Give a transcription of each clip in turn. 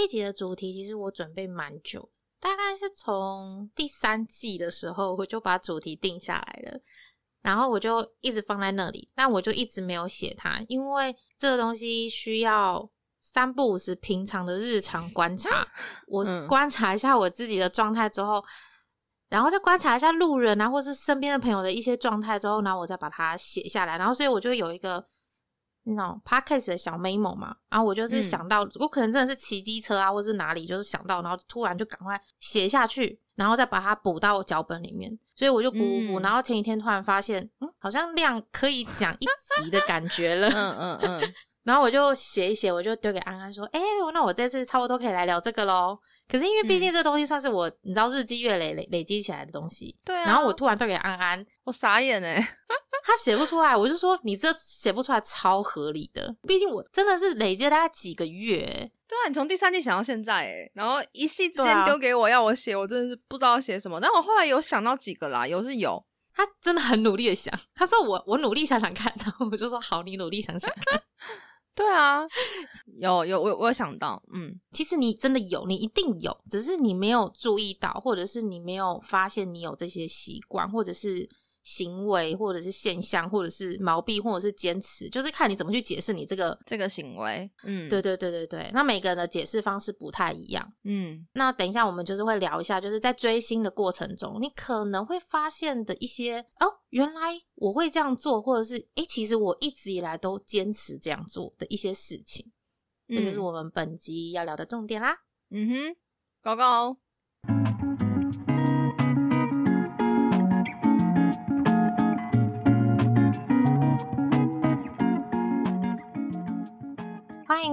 这一集的主题其实我准备蛮久，大概是从第三季的时候我就把主题定下来了，然后我就一直放在那里，但我就一直没有写它，因为这个东西需要三不五时平常的日常观察，我嗯观察一下我自己的状态之后。然后再观察一下路人啊，或是身边的朋友的一些状态之后，然后我再把它写下来。然后，所以我就有一个那种 podcast 的小 memo 嘛。然后我就是嗯想到，我可能真的是骑机车啊，或是哪里，就是想到，然后突然就赶快写下去，然后再把它补到脚本里面。所以我就补补补。嗯然后前几天突然发现，嗯，好像量可以讲一集的感觉了。嗯嗯嗯，然后我就写一写，我就丢给安安说：“哎、那我这次差不多可以来聊这个喽。”可是因为毕竟这东西算是我，你知道日积月累累累积起来的东西，对啊。然后我突然对给安安，我傻眼哎，他写不出来，我就说你这写不出来超合理的，毕竟我真的是累积了大概几个月，对啊，你从第三季想到现在哎，然后一夕之间丢给我要我写，我真的是不知道写什么。但我后来有想到几个啦，有是有，他真的很努力的想，他说我我努力想想看，然后我就说好，你努力想想看。对啊，有有我我有想到，嗯其实你真的有，你一定有，只是你没有注意到，或者是你没有发现你有这些习惯，或者是行为，或者是现象，或者是毛病，或者是坚持，就是看你怎么去解释你这个。这个行为，嗯，对对对对对，那每个人的解释方式不太一样。嗯那等一下，我们就是会聊一下，就是在追星的过程中，你可能会发现的一些哦，原来我会这样做，或者是诶，其实我一直以来都坚持这样做的一些事情，这就是嗯我们本集要聊的重点啦。嗯哼，高高，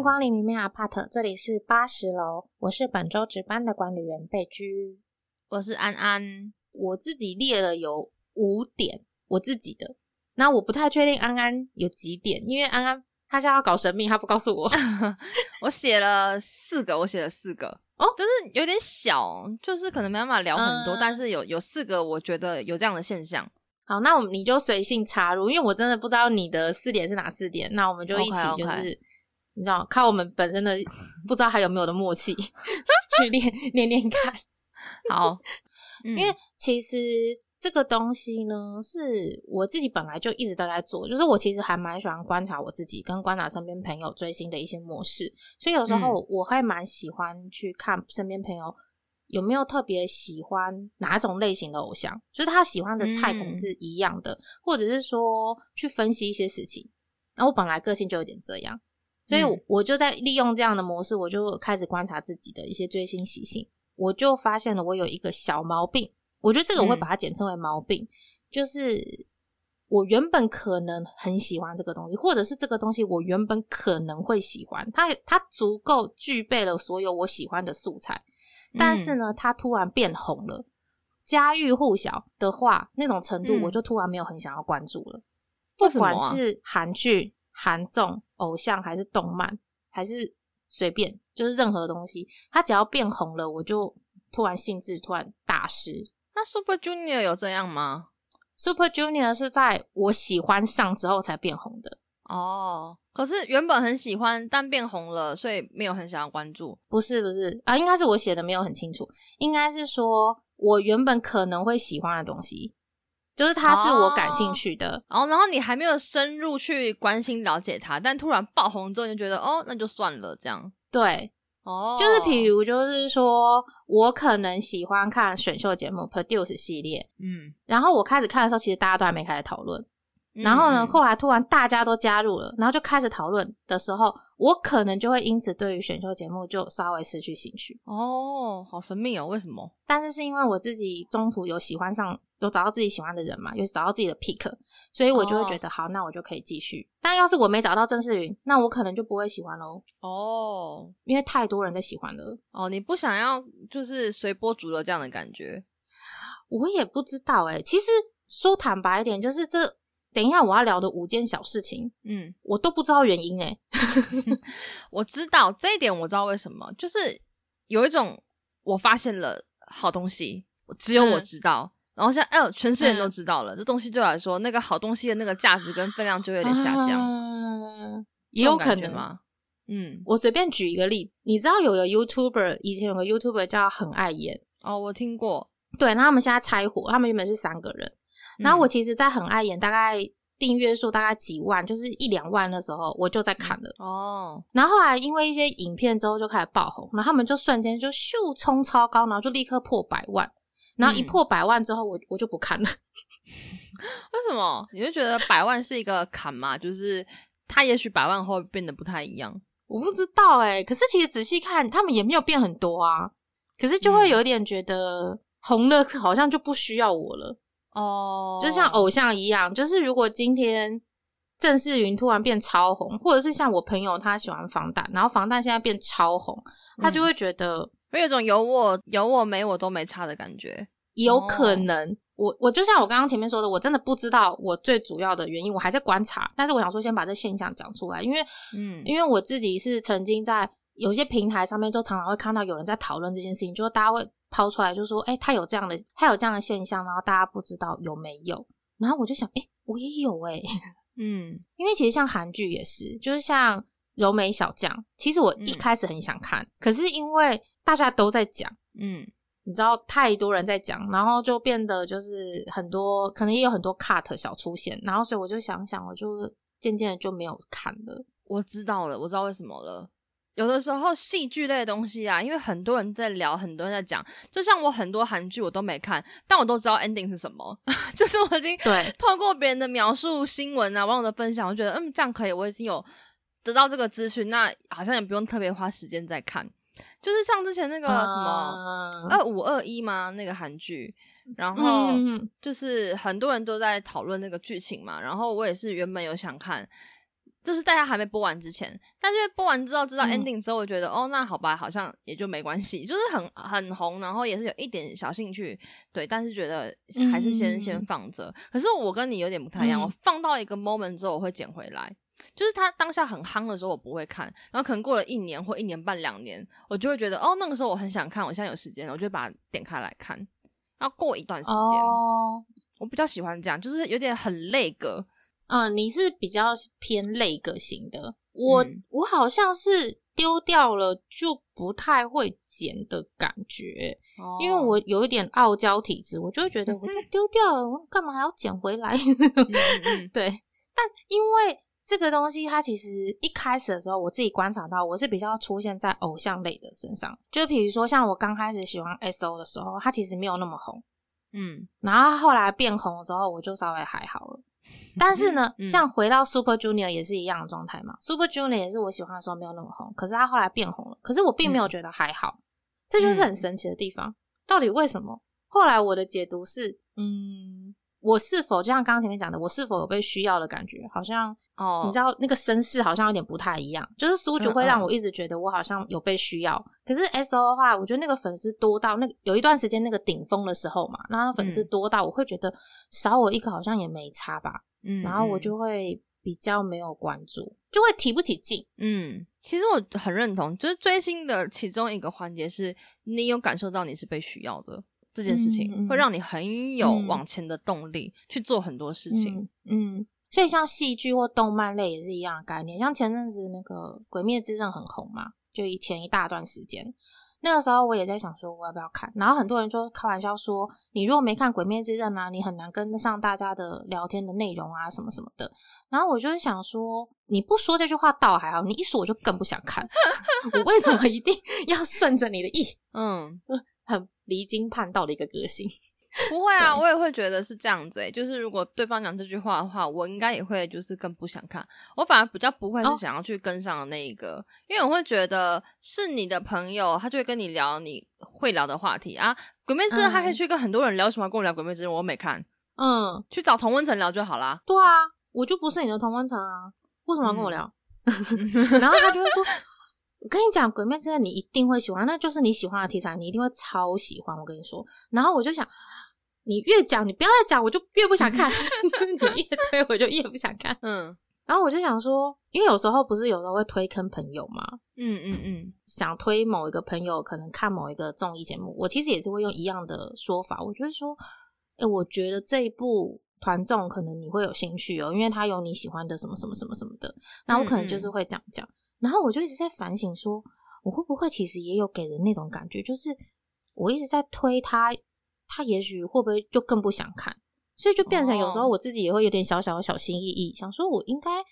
光临明媚阿帕特，这里是八十楼，我是本周值班的管理员贝居。我是安安，我自己列了有五点，我自己的。那我不太确定安安有几点，因为安安他现在要搞神秘，他不告诉我。我写了四个，我写了四个。哦就是有点小，就是可能没办法聊很多，嗯但是有有四个，我觉得有这样的现象。好，那我们你就随性插入，因为我真的不知道你的四点是哪四点，那我们就一起就是你知道，靠我们本身的 不知道还有没有的默契 去练练练看。好，因因为其实这个东西呢，是我自己本来就一直都在做，就是我其实还蛮喜欢观察我自己跟观察身边朋友追星的一些模式，所以有时候我会蛮喜欢去看身边朋友有没有特别喜欢哪种类型的偶像，就是他喜欢的菜可能是一样的，或者是说去分析一些事情。然后我本来个性就有点这样，所以我就在利用这样的模式，我就开始观察自己的一些追星习性。我就发现了我有一个小毛病，我觉得这个我会嗯。把它简称为毛病，就是我原本可能很喜欢这个东西，或者是这个东西我原本可能会喜欢，它它足够具备了所有我喜欢的素材，但是嗯。呢，它突然变红了，家喻户晓的话，那种程度嗯。我就突然没有很想要关注了。不管是韩剧、韩综、偶像，还是动漫，还是随便，就是任何东西，它只要变红了，我就突然兴致突然大失。那 Super Junior 有这样吗？Super Junior 是在我喜欢上之后才变红的，哦，可是原本很喜欢，但变红了，所以没有很想要关注。不是不是啊，应该是我写的没有很清楚，应该是说我原本可能会喜欢的东西，就是他是我感兴趣的，然后，然后你还没有深入去关心了解他，但突然爆红之后，你就觉得哦，那就算了，这样。对，哦，就是比如就是说我可能喜欢看选秀节目 Produce 系列，嗯，然后我开始看的时候，其实大家都还没开始讨论。然后呢，嗯。后来突然大家都加入了，然后就开始讨论的时候，我可能就会因此对于选秀节目就稍微失去兴趣。哦，好神秘哦，为什么？但是是因为我自己中途有喜欢上，有找到自己喜欢的人嘛，有找到自己的 pick，所以我就会觉得、好，那我就可以继续。但要是我没找到郑世云，那我可能就不会喜欢喽，哦因为太多人在喜欢了。哦，你不想要就是随波逐流这样的感觉？我也不知道哎、其实说坦白一点，就是这等一下我要聊的五件小事情，嗯，我都不知道原因哎、我知道这一点，我知道为什么，就是有一种我发现了好东西，只有我嗯知道。然后现在，哎呦，全世界人都嗯知道了，这东西对我来说，那个好东西的那个价值跟分量就有点下降，嗯，也有可能。吗？嗯，我随便举一个例子，你知道有个 YouTuber 以前有个 YouTuber 叫很爱演，哦，我听过，对，那他们现在拆伙，他们原本是三个人，然后我其实，在很爱演，大概订阅数大概几万，就是一两万的时候，我就在看了。哦，然后后来因为一些影片之后就开始爆红，然后他们就瞬间就咻冲超高，然后就立刻破百万。然后一嗯破百万之后，我我就不看了。为什么？你会觉得百万是一个坎嘛？就是他也许百万后变得不太一样。我不知道哎、可是其实仔细看，他们也没有变很多啊。可是就会嗯有点觉得红了，好像就不需要我了。哦，就像偶像一样，就是如果今天郑世云突然变超红，或者是像我朋友他喜欢防弹，然后防弹现在变超红，他就嗯会觉得会有一种有我有我没我都没差的感觉。有可能。我我就像我刚刚前面说的，我真的不知道我最主要的原因，我还在观察。但是我想说，先把这现象讲出来，因为嗯因为我自己是曾经在有些平台上面，就常常会看到有人在讨论这件事情，就是大家会抛出来，就说，哎、他有这样的，他有这样的现象，然后大家不知道有没有。然后我就想，哎、我也有哎、嗯因为其实像韩剧也是，就是像柔美小将，其实我一嗯开始很想看，可是因为大家都在讲。嗯你知道太多人在讲，然后就变得就是很多，可能也有很多 cut 小出现，然后所以我就想想，我就渐渐的就没有看了。我知道了，我知道为什么了。有的时候戏剧类的东西啊，因为很多人在聊，很多人在讲，就像我很多韩剧我都没看，但我都知道 ending 是什么，就是我已经对透过别人的描述、新闻啊、网友的分享，我觉得嗯这样可以，我已经有得到这个资讯，那好像也不用特别花时间再看。就是像之前那个什么么二五二一吗？那个韩剧，然后嗯就是很多人都在讨论那个剧情嘛，然后我也是原本有想看，就是大家还没播完之前，但是播完之后知道嗯 ending 之后，我觉得、哦，那好吧，好像也就没关系，就是很很红，然后也是有一点小兴趣，对，但是觉得还是先、嗯先放着。可是我跟你有点不太一样，嗯我放到一个 moment 之后，我会捡回来。就是他当下很夯的时候，我不会看，然后可能过了一年或一年半两年，我就会觉得哦，那个时候我很想看，我现在有时间了，我就把它点开来看。然后过一段时间，哦，我比较喜欢这样，就是有点很累个。嗯，你是比较偏类个型的，我、嗯我好像是丢掉了就不太会捡的感觉，因为哦我有一点傲娇体质，我就会觉得我都 丢掉了，我干嘛还要捡回来？嗯嗯嗯 对，但因为这个东西，它其实一开始的时候，我自己观察到，我是比较出现在偶像类的身上，就比如说像我刚开始喜欢 S.O 的时候，它其实没有那么红，嗯然后后来变红了之后，我就稍微还好了。但是呢，嗯像回到 Super Junior 也是一样的状态嘛。Super Junior 也是我喜欢的时候没有那么红，可是他后来变红了，可是我并没有嗯觉得还好，这就是很神奇的地方。到底为什么？后来我的解读是，嗯，我是否就像刚刚前面讲的，我是否有被需要的感觉？好像哦，你知道那个声势好像有点不太一样，就是苏九会让我一直觉得我好像有被需要，可是 S O 的话，我觉得那个粉丝多到那个有一段时间那个顶峰的时候嘛，那粉丝嗯多到我会觉得少我一个好像也没差吧，嗯，然后我嗯就会比较没有关注，就会提不起劲。嗯，其实我很认同，就是追星的其中一个环节是你有感受到你是被需要的这件事情，会让你很有嗯往前的动力、去做很多事情。嗯，嗯，所以像戏剧或动漫类也是一样的概念。像前阵子那个《鬼灭之刃》很红嘛，就以前一大段时间，那个时候我也在想说我要不要看，然后很多人就开玩笑说，你如果没看《鬼灭之刃》啊，你很难跟得上大家的聊天的内容啊，什么什么的。然后我就是想说，你不说这句话倒还好，你一说我就更不想看。我为什么一定要顺着你的意？嗯，很离经叛道的一个个性。不会啊，我也会觉得是这样子诶、就是如果对方讲这句话的话，我应该也会就是更不想看。我反而比较不会是哦想要去跟上的那一个，因为我会觉得是你的朋友，他就会跟你聊你会聊的话题啊。鬼灭之刃他可以嗯去跟很多人聊，什么要跟我聊鬼灭之刃？我没看，嗯，去找同温层聊就好啦。对啊，我就不是你的同温层啊，为什么要跟我嗯聊？然后他就会说：“我跟你讲，《鬼灭之刃》你一定会喜欢，那就是你喜欢的题材，你一定会超喜欢。”我跟你说，然后我就想，你越讲，你不要再讲，我就越不想看；你越推，我就越不想看。嗯然后我就想说，因为有时候不是有时候会推坑朋友嘛，嗯嗯嗯想推某一个朋友，可能看某一个综艺节目，我其实也是会用一样的说法，我就会说，哎、我觉得这一部团综可能你会有兴趣哦，因为它有你喜欢的什么什么什么什么的，那我可能就是会这样讲。然后我就一直在反省说，我会不会其实也有给人那种感觉，就是我一直在推他，他也许会不会就更不想看，所以就变成有时候哦我自己也会有点小小的小心翼翼，想说我应该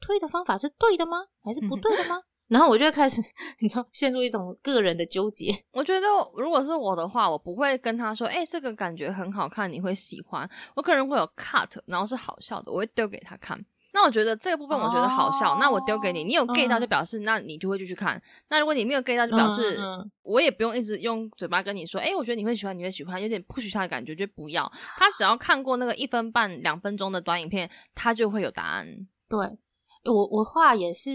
推的方法是对的吗，还是不对的吗？然后我就会开始，你知道，陷入一种个人的纠结。我觉得如果是我的话，我不会跟他说，哎、这个感觉很好看，你会喜欢。我可能会有 cut，然后是好笑的，我会丢给他看。那我觉得这个部分我觉得好笑，那我丢给你，你有 get 到就表示，那你就会继续看。那如果你没有 get 到，就表示、我也不用一直用嘴巴跟你说，哎、我觉得你会喜欢，你会喜欢，有点 push 他的感觉，就不要。他只要看过那个一分半、两分钟的短影片，他就会有答案。对，我我话也是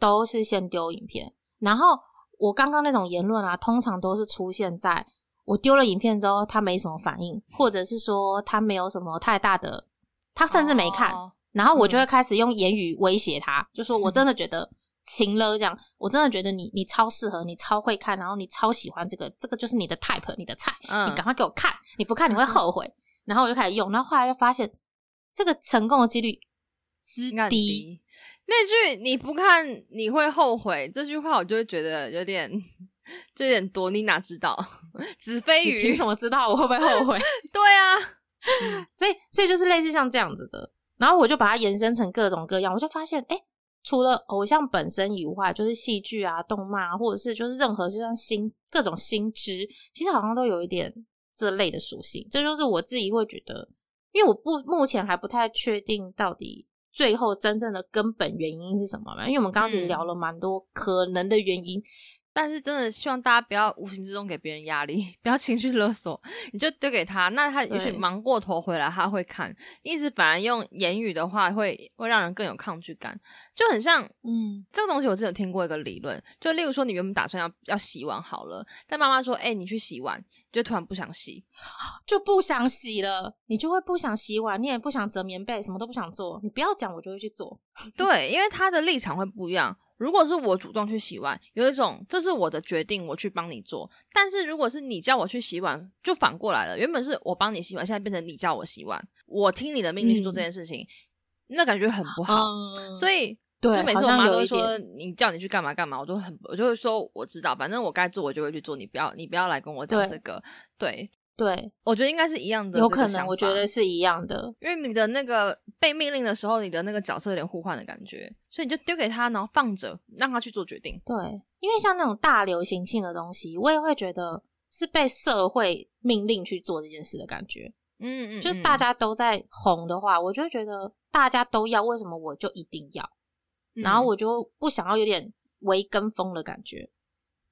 都是先丢影片，然后我刚刚那种言论啊，通常都是出现在我丢了影片之后，他没什么反应，或者是说他没有什么太大的，他甚至没看，哦然后我就会开始用言语威胁他，就说我真的觉得情了这样，我真的觉得你你超适合，你超会看，然后你超喜欢这个，这个就是你的 type，你的菜，嗯你赶快给我看，你不看你会后悔。然后我就开始用，然后后来又发现这个成功的几率之低，那句你不看你会后悔这句话，我就会觉得有点 就有点多。你哪知道？子非鱼你凭什么知道我会不会后悔？对啊，所以，所以就是类似像这样子的，然后我就把它延伸成各种各样，我就发现，哎、除了偶像本身以外，就是戏剧啊、动漫啊，或者是就是任何就像新各种新知，其实好像都有一点这类的属性。这就是我自己会觉得，因为我不目前还不太确定到底最后真正的根本原因是什么嘛，因为我们刚刚其实嗯聊了蛮多可能的原因，但是真的希望大家不要无形之中给别人压力，不要情绪勒索，你就丢给他，那他也许忙过头回来他会看。一直反而用言语的话会会让人更有抗拒感，就很像嗯这个东西，我之前有听过一个理论，就例如说你原本打算要要洗碗好了，但妈妈说，哎、你去洗碗，就突然不想洗，就不想洗了，你就会不想洗碗，你也不想折棉被，什么都不想做。你不要讲，我就会去做。对，因为他的立场会不一样。如果是我主动去洗碗，有一种这是我的决定，我去帮你做。但是如果是你叫我去洗碗，就反过来了。原本是我帮你洗碗，现在变成你叫我洗碗，我听你的命令去做这件事情，那感觉很不好。嗯所以对就每次我妈都说你叫你去干嘛干嘛，我都很我就会说我知道，反正我该做我就会去做，你不要你不要来跟我讲这个。对，对，我觉得应该是一样的，有可能，我觉得。是一样的。因为你的那个被命令的时候，你的那个角色有点互换的感觉，所以你就丢给他，然后放着，让他去做决定。对，因为像那种大流行性的东西，我也会觉得是被社会命令去做这件事的感觉。嗯嗯，就是大家都在红的话，我就会觉得大家都要，为什么我就一定要？嗯，然后我就不想要有点微跟风的感觉。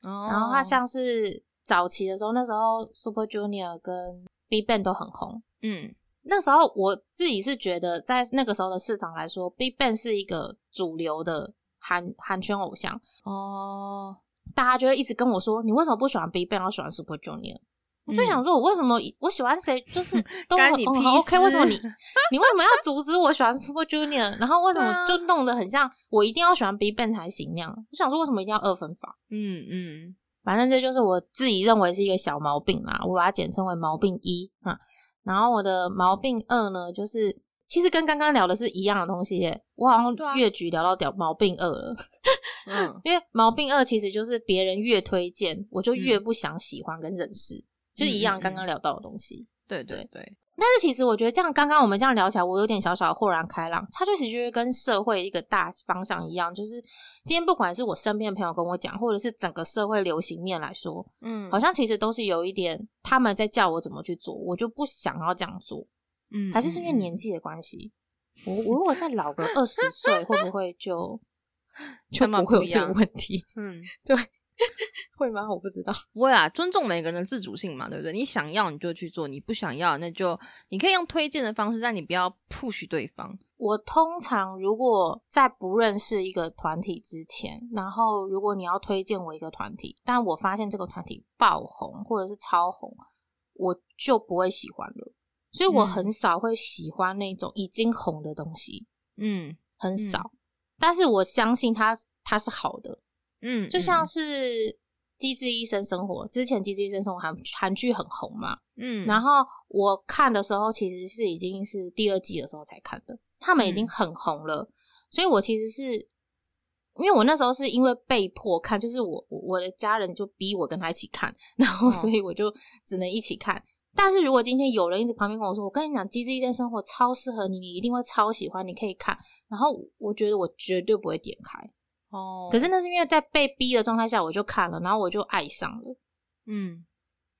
哦，然后它像是早期的时候，那时候 Super Junior 跟 Big Bang 都很红。嗯那时候我自己是觉得，在那个时候的市场来说，Big Bang 是一个主流的韩韩圈偶像，哦，大家就会一直跟我说：“你为什么不喜欢 Big Bang，要喜欢 Super Junior？” 我就嗯想说，我为什么我喜欢谁，就是 都很 OK，为什么你 你为什么要阻止我喜欢 Super Junior？然后为什么就弄得很像我一定要喜欢 Big Bang 才行那样？我想说，为什么一定要二分法？嗯嗯反正这就是我自己认为是一个小毛病啦，我把它简称为毛病一啊。然后我的毛病二呢，就是其实跟刚刚聊的是一样的东西耶，我好像越举聊到屌毛病二了，嗯，因为毛病二其实就是别人越推荐，我就越嗯不想喜欢跟认识，就是一样刚刚聊到的东西。对对对，但是其实我觉得这样，刚刚我们这样聊起来，我有点小小的豁然开朗。它就其实跟社会一个大方向一样，就是今天不管是我身边的朋友跟我讲，或者是整个社会流行面来说，嗯，好像其实都是有一点他们在叫我怎么去做，我就不想要这样做，嗯，还是是因为嗯年纪的关系。我我如果再老个二十岁，会不会就 就不会有这个问题？嗯，对，会吗？我不知道。不会啊，尊重每个人的自主性嘛，对不对？你想要你就去做，你不想要那就你可以用推荐的方式，但你不要 push 对方。我通常如果在不认识一个团体之前，然后如果你要推荐我一个团体，但我发现这个团体爆红或者是超红，我就不会喜欢了。所以我嗯很少会喜欢那种已经红的东西，嗯很少。但是我相信它它是好的，嗯，就像嗯。是《机智医生生活》之前，《机智医生生活》韩韩剧很红嘛，嗯，然后我看的时候，其实是已经是第二季的时候才看的，他们已经嗯。很红了，所以我其实是因为我那时候是因为被迫看，就是我我的家人就逼我跟他一起看，然后所以我就只能一起看。但是如果今天有人一直旁边跟我说，我跟你讲《机智医生生活》超适合你，你一定会超喜欢，你可以看。然后我觉得我绝对不会点开哦。可是那是因为在被逼的状态下，我就看了，然后我就爱上了。嗯，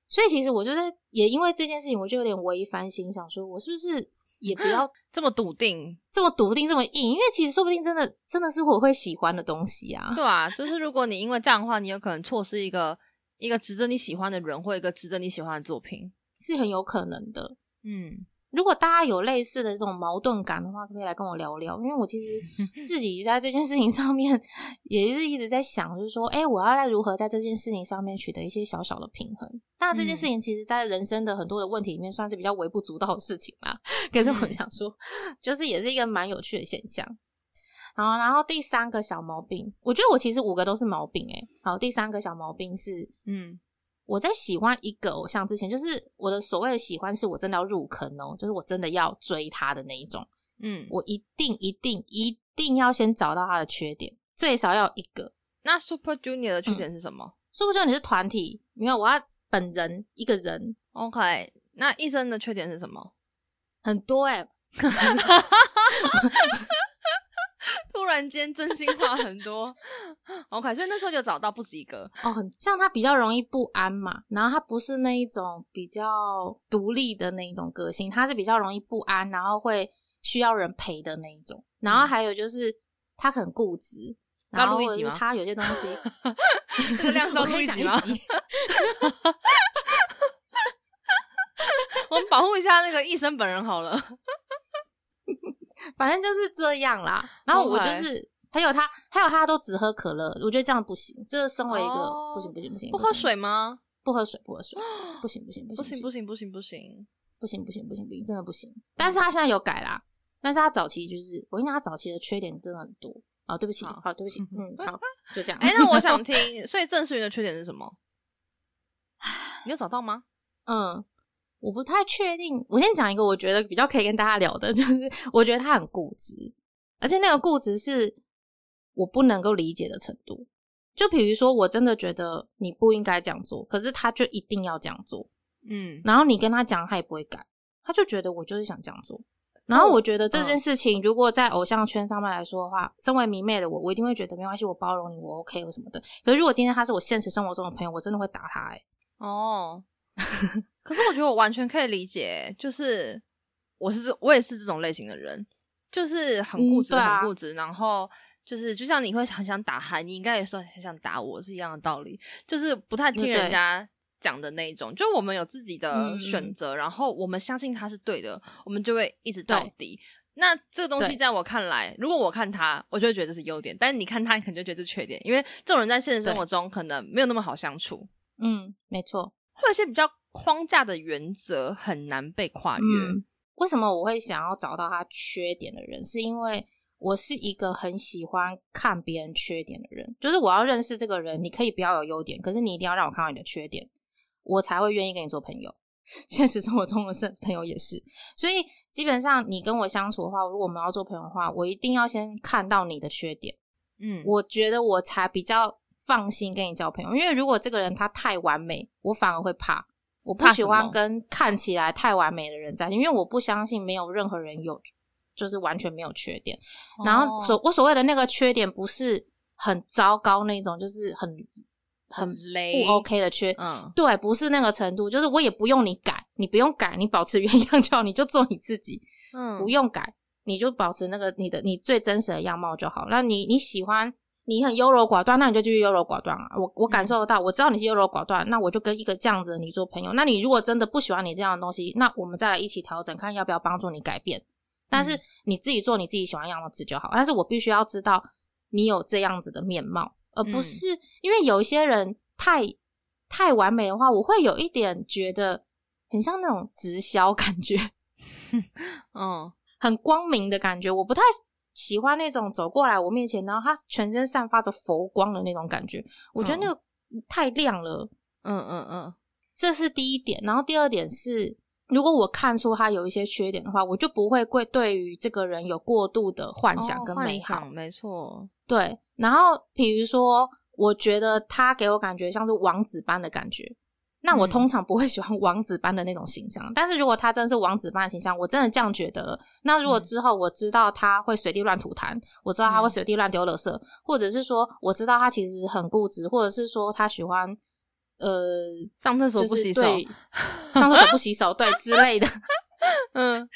所以其实我觉得也因为这件事情，我就有点违反心，想说我是不是也不要 这么笃定，这么笃定，这么硬？因为其实说不定真的真的是我会喜欢的东西啊。对啊，就是如果你因为这样的话，你有可能错失一个一个值得你喜欢的人，或一个值得你喜欢的作品。是很有可能的，嗯，如果大家有类似的这种矛盾感的话，可以来跟我聊聊。因为我其实 自己在这件事情上面也是一直在想，就是说，哎，我要在如何在这件事情上面取得一些小小的平衡。那这件事情其实，在人生的很多的问题里面，算是比较微不足道的事情啦。可是我想说，就是也是一个蛮有趣的现象。然后，然后第三个小毛病，我觉得我其实五个都是毛病，哎，好，第三个小毛病是，嗯。我在喜欢一个偶像之前，就是我的所谓的喜欢，是我真的要入坑哦，就是我真的要追他的那一种。嗯，我一定一定一定要先找到他的缺点，最少要一个。那 Super Junior 的缺点是什么？Super Junior 是团体，没有我要本人一个人。OK，那医生的缺点是什么？很多 哎。突然间真心话很多，OK，所以那时候就找到不止一个哦。像他比较容易不安嘛，然后他不是那一种比较独立的那一种个性，他是比较容易不安，然后会需要人陪的那一种。然后还有就是他很固执，然后他有些东西，这个量是要录一集吗？我们保护一下那个医生本人好了。反正就是这样啦，然后我就是还有他，还有他都只喝可乐，我觉得这样不行。这身为一个不行 不行不行，不喝水吗？不喝水不喝水，不行不行不行不行不行不行不行不行不行不行，真的不行。但是他现在有改啦，但是他早期就是我跟你讲，他早期的缺点真的很多啊。对不起，好对不起，嗯好，就这样。哎，那我想 听，所以郑世云的缺点是什么？你有找到吗？嗯。我不太确定，我先讲一个我觉得比较可以跟大家聊的，就是我觉得他很固执，而且那个固执是我不能够理解的程度。就比如说，我真的觉得你不应该这样做，可是他就一定要这样做，嗯，然后你跟他讲，他也不会改，他就觉得我就是想这样做。然后我觉得这件事情，如果在偶像圈上面来说的话，身为迷妹的我，我一定会觉得没关系，我包容你，我 OK 或什么的。可是如果今天他是我现实生活中的朋友，我真的会打他，哎，哦。可是我觉得我完全可以理解，就是我是我也是这种类型的人，就是很固执，很固执，然后就是就像你会很想打他，你应该也说很想打我是一样的道理，就是不太听人家讲的那一种。就我们有自己的选择，然后我们相信他是对的，我们就会一直到底。那这个东西在我看来，如果我看他，我就会觉得这是优点；但是你看他，你可能就觉得是缺点，因为这种人在现实生活中可能没有那么好相处。嗯，没错。会有一些比较框架的原则很难被跨越。为什么我会想要找到他缺点的人？是因为我是一个很喜欢看别人缺点的人。就是我要认识这个人，你可以不要有优点，可是你一定要让我看到你的缺点，我才会愿意跟你做朋友。现实生活中的是朋友也是，所以基本上你跟我相处的话，如果我们要做朋友的话，我一定要先看到你的缺点。嗯，我觉得我才比较。放心跟你交朋友，因为如果这个人他太完美，我反而会怕。我不喜欢跟看起来太完美的人在一起，因为我不相信没有任何人有就是完全没有缺点。然后所我所谓的那个缺点，不是很糟糕那种，就是很很不 OK 的缺。嗯，对，不是那个程度，就是我也不用你改，你不用改，你保持原样就好，你就做你自己。嗯，不用改，你就保持那个你的你最真实的样貌就好。那你你喜欢。你很优柔寡断，那你就继续优柔寡断啊！我我感受得到，我知道你是优柔寡断，那我就跟一个这样子你做朋友。那你如果真的不喜欢你这样的东西，那我们再来一起调整，看要不要帮助你改变。但是你自己做你自己喜欢样子就好。但是我必须要知道你有这样子的面貌，而不是因为有一些人太太完美的话，我会有一点觉得很像那种直销感觉，嗯，很光明的感觉，我不太。喜欢那种走过来我面前，然后他全身散发着佛光的那种感觉，我觉得那个太亮了。嗯嗯嗯，这是第一点。然后第二点是，如果我看出他有一些缺点的话，我就不会会对于这个人有过度的幻想跟美好。没错，对。然后比如说，我觉得他给我感觉像是王子般的感觉。那我通常不会喜欢 王子般的那种形象，但是如果他真的是王子般的形象，我真的这样觉得。那如果之后我知道他会随地乱吐痰，我知道他会随地乱丢垃圾，或者是说我知道他其实很固执，或者是说他喜欢呃上厕所不洗手，上厕所不洗手，对之类的，嗯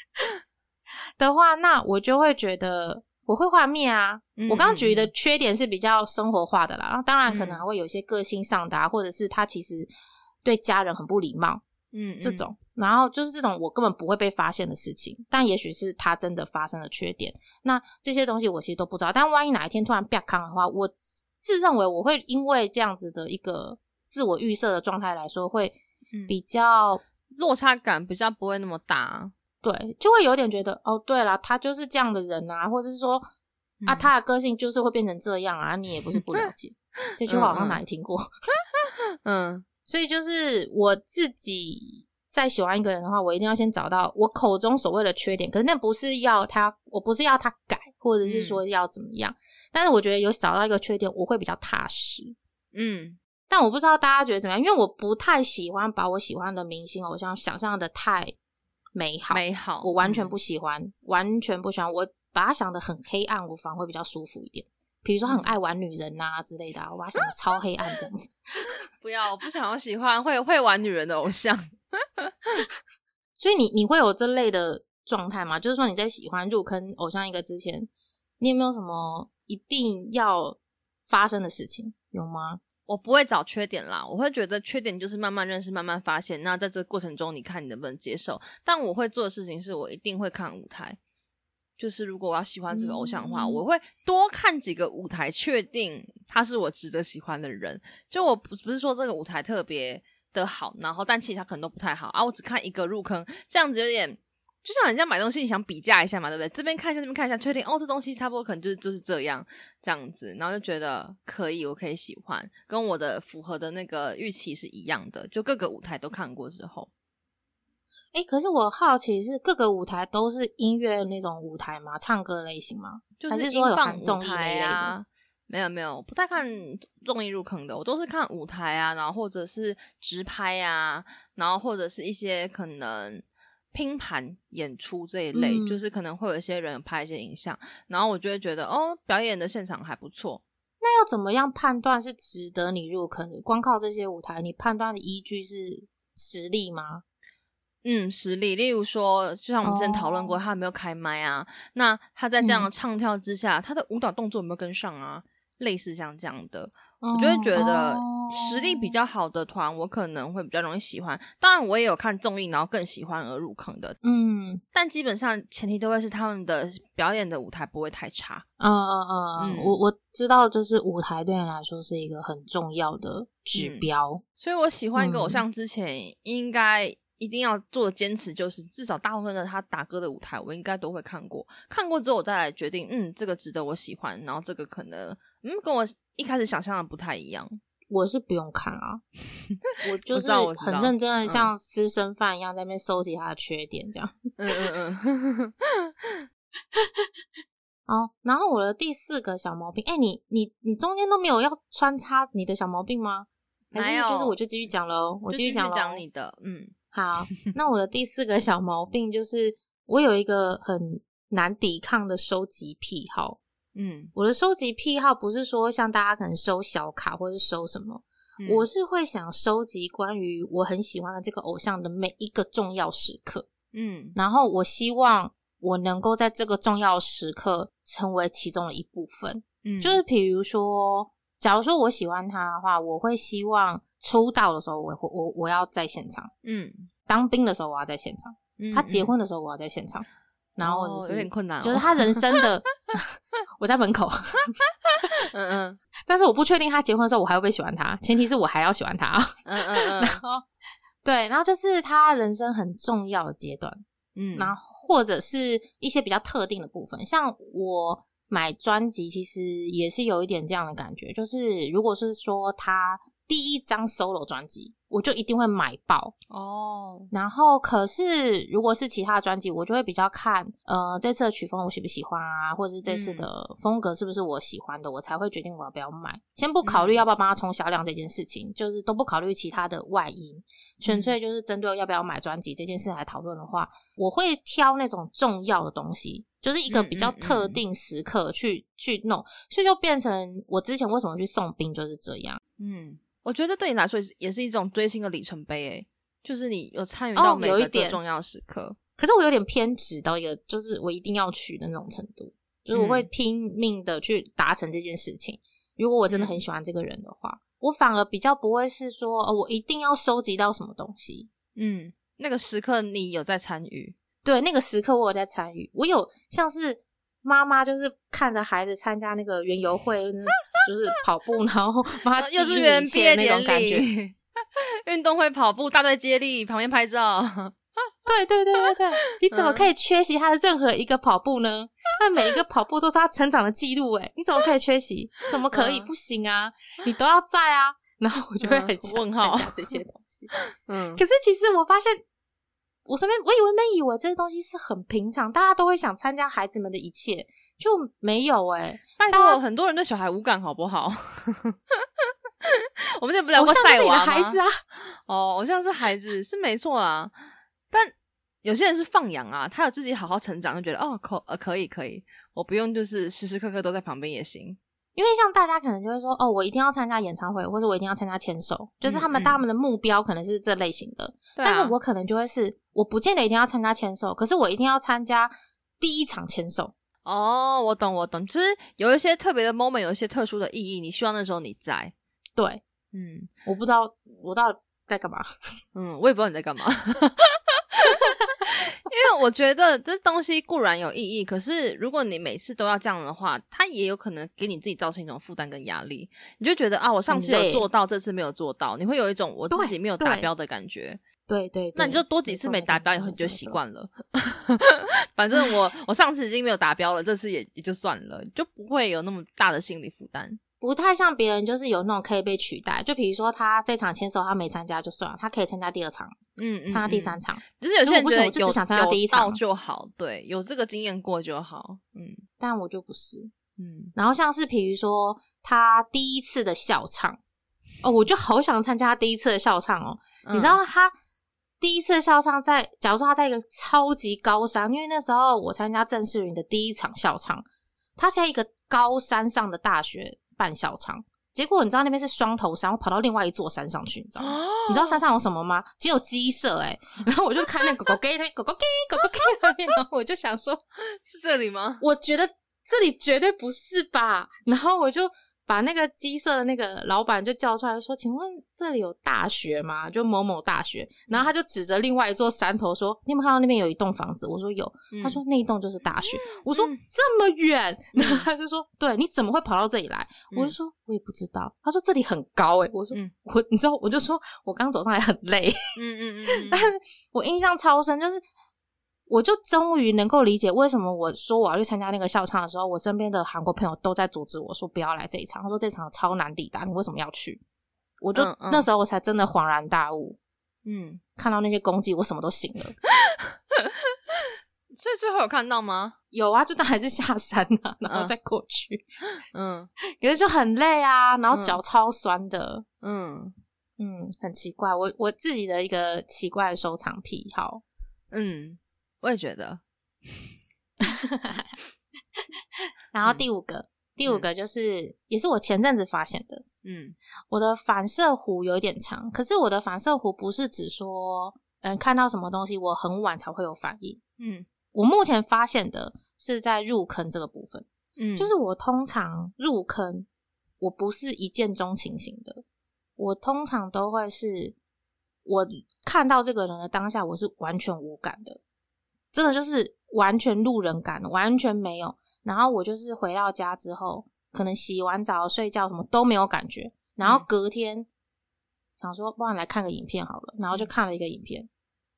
的话，那我就会觉得我会幻灭啊。我刚刚举的缺点是比较生活化的啦，当然可能还会有一些个性上的，或者是他其实。对家人很不礼貌，嗯，这种，然后就是这种我根本不会被发现的事情，但也许是他真的发生了缺点，那这些东西我其实都不知道。但万一哪一天突然变康的话，我自认为我会因为这样子的一个自我预设的状态来说，会比较落差感比较不会那么大，对，就会有点觉得哦，对了，他就是这样的人啊，或者是说啊，他的个性就是会变成这样啊，你也不是不了解，这句话好像哪里听过，嗯。所以就是我自己在喜欢一个人的话，我一定要先找到我口中所谓的缺点。可是那不是要他，我不是要他改，或者是说要怎么样。但是我觉得有找到一个缺点，我会比较踏实。嗯，但我不知道大家觉得怎么样，因为我不太喜欢把我喜欢的明星偶像想象的太美好，美好，我完全不喜欢，完全不喜欢。我把他想的很黑暗，我反而会比较舒服一点。比如说很爱玩女人呐之类的，我把它想的超黑暗这样子。不要，我不想要喜欢会会玩女人的偶像。所以你你会有这类的状态吗？就是说你在喜欢入坑偶像一个之前，你有没有什么一定要发生的事情？有吗？我不会找缺点啦，我会觉得缺点就是慢慢认识、慢慢发现。那在这个过程中，你看你能不能接受？但我会做的事情是我一定会看舞台。就是如果我要喜欢这个偶像的话，我会多看几个舞台，确定他是我值得喜欢的人。就我不不是说这个舞台特别的好，然后但其实他可能都不太好啊。我只看一个入坑，这样子有点就像人家买东西，你想比价一下嘛，对不对？这边看一下，这边看一下，确定哦，这东西差不多，可能就是就是这样这样子，然后就觉得可以，我可以喜欢，跟我的符合的那个预期是一样的。就各个舞台都看过之后。哎，可是我好奇是各个舞台都是音乐那种舞台吗？唱歌类型吗？还是说有放综艺啊？没有没有，不太看综艺入坑的，我都是看舞台啊，然后或者是直拍啊，然后或者是一些可能拼盘演出这一类，就是可能会有一些人拍一些影像，然后我就会觉得哦，表演的现场还不错。那要怎么样判断是值得你入坑的？光靠这些舞台，你判断的依据是实力吗？嗯，实力，例如说，就像我们之前讨论过，他有没有开麦啊？那他在这样的唱跳之下，他的舞蹈动作有没有跟上啊？类似像这样的，我就会觉得实力比较好的团，我可能会比较容易喜欢。当然，我也有看综艺，然后更喜欢而入坑的。嗯，但基本上前提都会是他们的表演的舞台不会太差。嗯嗯嗯，我我知道，就是舞台对你来说是一个很重要的指标。所以我喜欢一个偶像之前应该。一定要做的坚持就是，至少大部分的他打歌的舞台，我应该都会看过。看过之后，我再来决定，嗯，这个值得我喜欢，然后这个可能，嗯，跟我一开始想象的不太一样。我是不用看啊，我就是很认真的，像私生饭一样在那边收集他的缺点，这样。嗯 嗯嗯。好，然后我的第四个小毛病，哎，你你你中间都没有要穿插你的小毛病吗？还是，就是我就继续讲喽，我继续讲讲你的，嗯。好，那我的第四个小毛病就是，我有一个很难抵抗的收集癖好。嗯，我的收集癖好不是说像大家可能收小卡或是收什么，我是会想收集关于我很喜欢的这个偶像的每一个重要时刻。嗯，然后我希望我能够在这个重要时刻成为其中的一部分。嗯，就是比如说，假如说我喜欢他的话，我会希望。出道的时候，我会我我要在现场。嗯，当兵的时候我要在现场。嗯，他结婚的时候我要在现场。然后有点困难，就是他人生的，我在门口。嗯嗯，但是我不确定他结婚的时候我还会不会喜欢他，前提是我还要喜欢他。嗯嗯嗯。然后对，然后就是他人生很重要的阶段。嗯，然后或者是一些比较特定的部分，像我买专辑，其实也是有一点这样的感觉，就是如果是说他。第一张 solo 专辑，我就一定会买爆。哦。然后，可是如果是其他的专辑，我就会比较看，呃，这次的曲风我喜不喜欢啊，或者是这次的风格是不是我喜欢的，我才会决定我要不要买。先不考虑要不要帮他冲销量这件事情，就是都不考虑其他的外因，纯粹就是针对要不要买专辑这件事来讨论的话，我会挑那种重要的东西，就是一个比较特定时刻去去弄，所以就变成我之前为什么去送冰就是这样，嗯。我觉得这对你来说也是也是一种追星的里程碑，诶，就是你有参与到每一个重要时刻。可是我有点偏执到一个，就是我一定要去的那种程度，就是我会拼命的去达成这件事情。如果我真的很喜欢这个人的话，我反而比较不会是说，哦，我一定要收集到什么东西。嗯，那个时刻你有在参与？对，那个时刻我有在参与，我有像是。妈妈就是看着孩子参加那个园游会，就是跑步，然后妈幼稚园毕业那种感觉，运动会跑步，大队接力，旁边拍照。对对对对对，你怎么可以缺席他的任何一个跑步呢？那每一个跑步都是他成长的记录，哎，你怎么可以缺席？怎么可以？不行啊，你都要在啊。然后我就会很想参加这些东西。嗯，可是其实我发现。我身边，我以为没以为这些东西是很平常，大家都会想参加孩子们的一切，就没有哎。拜托，很多人对小孩无感，好不好？我们也不聊过晒娃孩子啊。哦，我像是孩子是没错啊，但有些人是放养啊，他有自己好好成长，就觉得哦，可呃可以可以，我不用就是时时刻刻都在旁边也行。因为像大家可能就会说，哦，我一定要参加演唱会，或者我一定要参加牵手，就是他们他们的目标可能是这类型的。但是我可能就会是，我不见得一定要参加牵手，可是我一定要参加第一场牵手。哦，我懂，我懂，就是有一些特别的 moment，有一些特殊的意义，你希望那时候你在。对，嗯，我不知道我到底在干嘛，嗯，我也不知道你在干嘛。因为我觉得这东西固然有意义，可是如果你每次都要这样的话，它也有可能给你自己造成一种负担跟压力。你就觉得啊，我上次有做到，这次没有做到，你会有一种我自己没有达标的感觉。对对，那你就多几次没达标以后，你就习惯了。反正我我上次已经没有达标了，这次也也就算了，就不会有那么大的心理负担。不太像别人，就是有那种可以被取代。就比如说他这场签售他没参加就算了，他可以参加第二场，嗯，参加第三场。就是有些人觉得就只想参加第一场就好，对，有这个经验过就好，嗯。但我就不是，嗯。然后像是比如说他第一次的校唱，哦，我就好想参加第一次的校唱哦。你知道他第一次的校唱在，假如说他在一个超级高山，因为那时候我参加郑世云的第一场校唱，他在一个高山上的大学。半小场，结果你知道那边是双头山，我跑到另外一座山上去，你知道吗？你知道山上有什么吗？只有鸡舍哎，然后我就看那狗狗给那狗狗给狗狗给那边，然后我就想说，是这里吗？我觉得这里绝对不是吧，然后我就。把那个鸡舍的那个老板就叫出来说：“请问这里有大学吗？就某某大学。”然后他就指着另外一座山头说：“你有没有看到那边有一栋房子？”我说：“有。”他说：“那一栋就是大学。”我说：“这么远？”然后他就说：“对，你怎么会跑到这里来？”我就说：“我也不知道。”他说：“这里很高。”哎，我说：“我你知道？”我就说：“我刚走上来很累。”嗯嗯嗯，但是我印象超深，就是。我就终于能够理解为什么我说我要去参加那个校唱的时候，我身边的韩国朋友都在阻止我说不要来这一场。他说这场超难抵达，你为什么要去？我就那时候我才真的恍然大悟。嗯，看到那些功绩，我什么都醒了。所以最后有看到吗？有啊，就当还是下山啊，然后再过去。嗯，可是就很累啊，然后脚超酸的。嗯嗯，很奇怪，我我自己的一个奇怪的收藏癖好。嗯。我也觉得 然后第五个，第五个就是也是我前阵子发现的，嗯，我的反射弧有点长，可是我的反射弧不是指说，嗯，看到什么东西我很晚才会有反应，嗯，我目前发现的是在入坑这个部分，嗯，就是我通常入坑，我不是一见钟情型的，我通常都会是我看到这个人的当下，我是完全无感的。真的就是完全路人感，完全没有。然后我就是回到家之后，可能洗完澡、睡觉什么都没有感觉。然后隔天想说，不然来看个影片好了。然后就看了一个影片，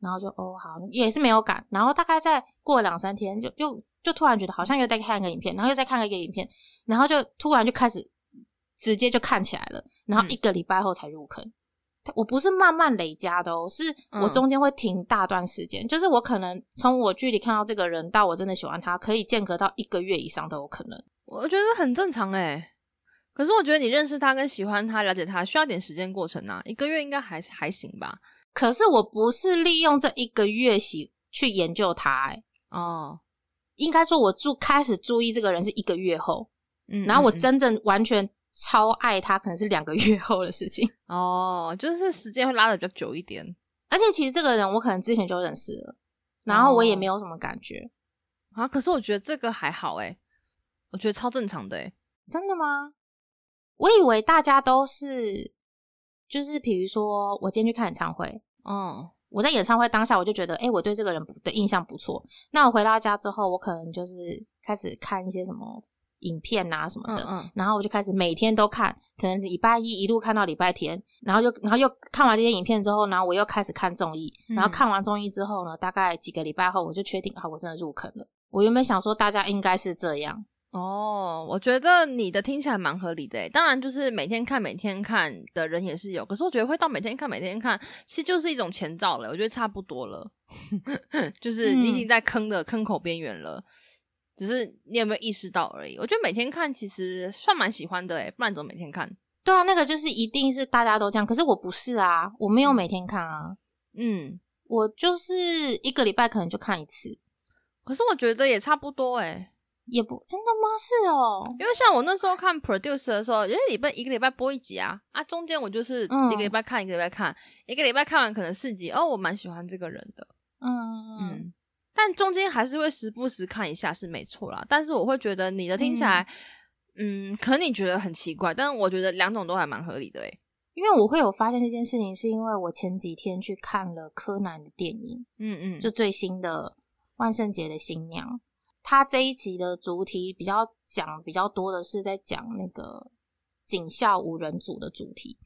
然后就哦好，也是没有感。然后大概再过两三天，就又就突然觉得好像又在看一个影片，然后又再看了一个影片，然后就突然就开始直接就看起来了。然后一个礼拜后才入坑。我不是慢慢累加的哦，是我嗯中间会停大段时间，就是我可能从我距离看到这个人到我真的喜欢他，可以间隔到一个月以上都有可能。我觉得很正常哎。可是我觉得你认识他跟喜欢他、了解他需要点时间过程啊，一个月应该还还行吧？可是我不是利用这一个月喜去研究他、欸，哦，应该说我注开始注意这个人是一个月后，嗯，然后我真正完全超爱他，可能是两个月后的事情。哦，就是时间会拉的比较久一点而且其实这个人我可能之前就认识了，然后我也哦没有什么感觉。啊。可是我觉得这个还好哎，我觉得超正常的哎。真的吗？我以为大家都是，就是比如说我今天去看演唱会，哦，我在演唱会当下我就觉得，哎、我对这个人的印象不错。那我回到家之后，我可能就是开始看一些什么影片啊什么的，嗯嗯然后我就开始每天都看，可能礼拜一一路看到礼拜天，然后又然后又看完这些影片之后，然后我又开始看综艺，然后嗯看完综艺之后呢，大概几个礼拜后，我就确定好，我真的入坑了。我原本想说大家应该是这样，哦，我觉得你的听起来蛮合理的诶。当然，就是每天看、每天看的人也是有，可是我觉得会到每天看、每天看，其实就是一种前兆了。我觉得差不多了，就是你已经在坑的坑口边缘了，只是你有没有意识到而已。我觉得每天看其实算蛮喜欢的诶，不然怎么每天看？对啊，那个就是一定是大家都这样，可是我不是啊，我没有每天看啊，嗯，我就是一个礼拜可能就看一次，可是我觉得也差不多诶。也不真的吗？是哦，因为像我那时候看 Produce 的时候，一个礼拜一个礼拜播一集啊，啊，中间我就是嗯一个礼拜看，一个礼拜看，一个礼拜看完可能四集，哦，我蛮喜欢这个人的，嗯嗯嗯，但中间还是会时不时看一下是没错啦，但是我会觉得你的听起来，嗯可能你觉得很奇怪，但是我觉得两种都还蛮合理的欸诶。因为我会有发现这件事情，是因为我前几天去看了柯南的电影，嗯嗯，就最新的万圣节的新娘，它这一集的主题比较讲比较多的是在讲那个警校五人组的主题。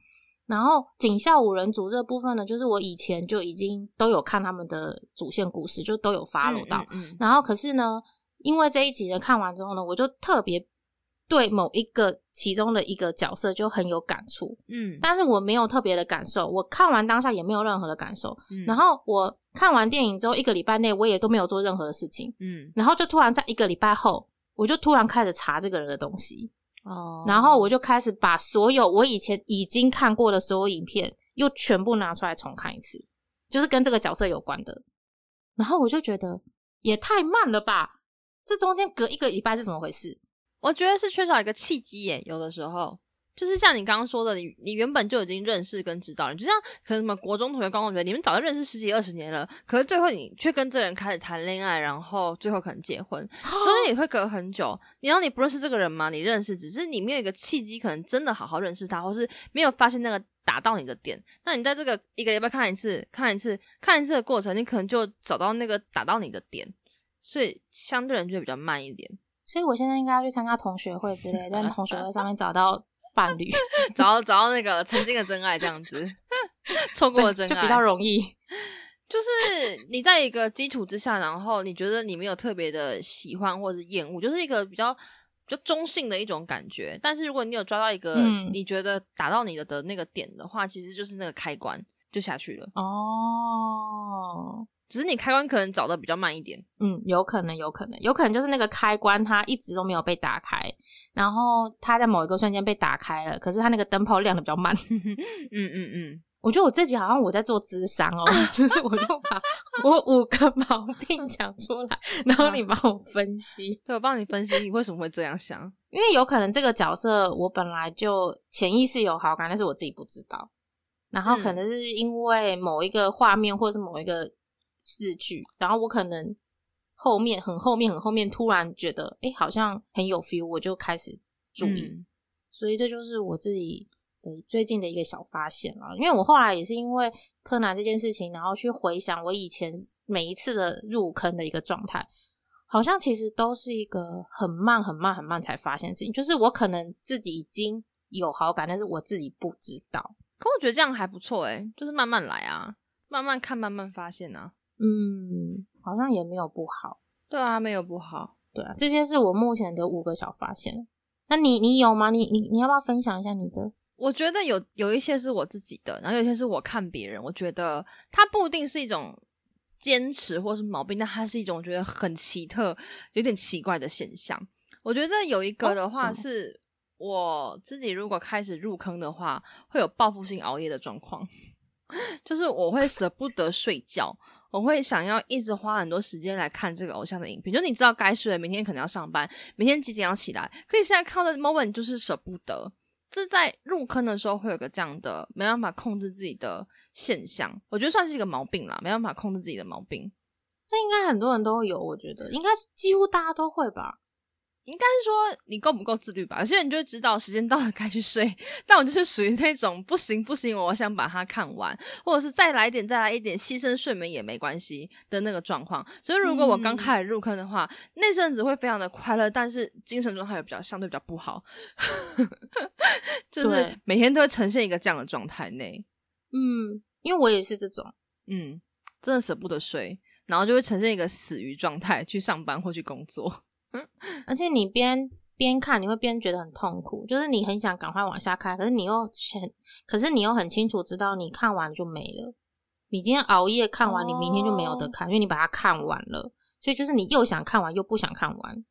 然后警校五人组这部分呢，就是我以前就已经都有看他们的主线故事，就都有 follow 到。嗯嗯然后可是呢，因为这一集的看完之后呢，我就特别对某一个其中的一个角色就很有感触，嗯但是我没有特别的感受，我看完当下也没有任何的感受。嗯，然后我看完电影之后一个礼拜内，我也都没有做任何的事情，嗯然后就突然在一个礼拜后，我就突然开始查这个人的东西，哦，然后我就开始把所有我以前已经看过的所有影片，又全部拿出来重看一次，就是跟这个角色有关的。然后我就觉得也太慢了吧，这中间隔一个礼拜是怎么回事？我觉得是缺少一个契机耶，有的时候。就是像你刚刚说的，你你原本就已经认识跟知道了，就像可能什么国中同学、高中同学，你们早就认识十几二十年了，可是最后你却跟这人开始谈恋爱，然后最后可能结婚，所以你会隔很久。你让你不认识这个人吗？你认识，只是你没有一个契机，可能真的好好认识他，或是没有发现那个打到你的点。那你在这个一个礼拜看一次、看一次、看一次的过程，你可能就找到那个打到你的点，所以相对人就会比较慢一点。所以我现在应该要去参加同学会之类，在同学会上面找到伴侣，找到找到那个曾经的真爱，这样子错过了真爱就比较容易。就是你在一个基础之下，然后你觉得你没有特别的喜欢或是厌恶，就是一个比较比较中性的一种感觉。但是如果你有抓到一个嗯你觉得打到你的的那个点的话，其实就是那个开关就下去了。哦，只是你开关可能找的比较慢一点。嗯，有可能，有可能，有可能就是那个开关它一直都没有被打开，然后它在某一个瞬间被打开了，可是它那个灯泡亮的比较慢。嗯嗯嗯，我觉得我自己好像我在做智商哦，就是我就把我五个毛病讲出来，然后你帮我分析，对我帮你分析你为什么会这样想。因为有可能这个角色我本来就潜意识有好感，但是我自己不知道，然后可嗯能是因为某一个画面或是某一个字句，然后我可能后面很后面很后面突然觉得哎、诶好像很有 feel，我就开始注意，嗯所以这就是我自己的最近的一个小发现了。因为我后来也是因为柯南这件事情，然后去回想我以前每一次的入坑的一个状态，好像其实都是一个很慢、很慢、很慢才发现的事情。就是我可能自己已经有好感，但是我自己不知道。可我觉得这样还不错诶，就是慢慢来啊，慢慢看，慢慢发现啊。嗯，好像也没有不好。对啊，没有不好。对啊，这些是我目前的五个小发现。那你你有吗？你你你要不要分享一下你的？我觉得有有一些是我自己的，然后有些是我看别人，我觉得它不一定是一种坚持或是毛病，但它是一种我觉得很奇特、有点奇怪的现象。我觉得有一个的话是，我自己如果开始入坑的话，会有报复性熬夜的状况，就是我会舍不得睡觉。我会想要一直花很多时间来看这个偶像的影片，就你知道该睡，明天可能要上班，明天几点要起来，可以现在看的 moment 就是舍不得，这在入坑的时候会有个这样的没办法控制自己的现象，我觉得算是一个毛病啦，没办法控制自己的毛病，这应该很多人都有，我觉得。应该几乎大家都会吧。应该是说你够不够自律吧？有些人就会知道时间到了该去睡，但我就是属于那种不行不行，我想把它看完，或者是再来一点再来一点，牺牲睡眠也没关系的那个状况。所以如果我刚开始入坑的话，那阵子会非常的快乐，但是精神状态也比较相对比较不好，就是每天都会呈现一个这样的状态内。嗯，因为我也是这种，嗯，真的舍不得睡，然后就会呈现一个死鱼状态去上班或去工作。而且你边边看，你会边觉得很痛苦，就是你很想赶快往下看，可是你又很，可是你又很清楚知道你看完就没了。你今天熬夜看完，你明天就没有得看，因为你把它看完了。所以就是你又想看完，又不想看完。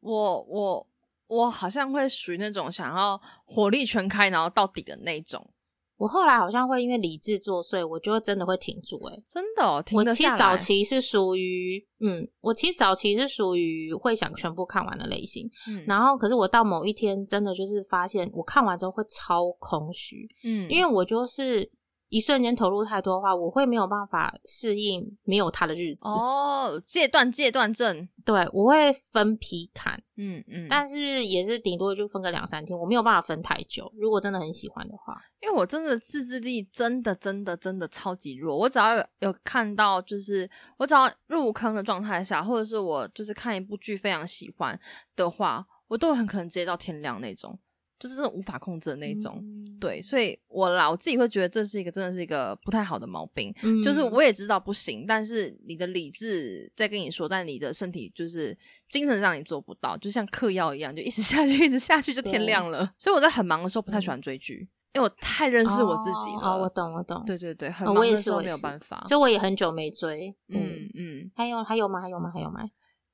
我我我好像会属于那种想要火力全开，然后到底的那种。我后来好像会因为理智作祟，我就真的会停住。哎，真的，哦，我其实早期是属于，嗯，我其实早期是属于会想全部看完的类型。嗯，然后可是我到某一天，真的就是发现，我看完之后会超空虚。嗯，因为我就是。一瞬间投入太多的话，我会没有办法适应没有他的日子哦。戒断戒断症，对我会分批看，嗯嗯，但是也是顶多就分个两三天，我没有办法分太久。如果真的很喜欢的话，因为我真的自制力真的真的真的超级弱。我只要有有看到，就是我只要入坑的状态下，或者是我就是看一部剧非常喜欢的话，我都很可能直接到天亮那种。就是这种无法控制的那种，对，所以我啦，我自己会觉得这是一个真的是一个不太好的毛病。就是我也知道不行，但是你的理智在跟你说，但你的身体就是精神上你做不到，就像嗑药一样，就一直 下去，一直下去就天亮了。所以我在很忙的时候不太喜欢追剧，因为我太认识我自己了。我懂，我懂。对对对，很忙的时候没有办法，所以我也很久没追。嗯嗯，还有还有吗？还有吗？还有吗？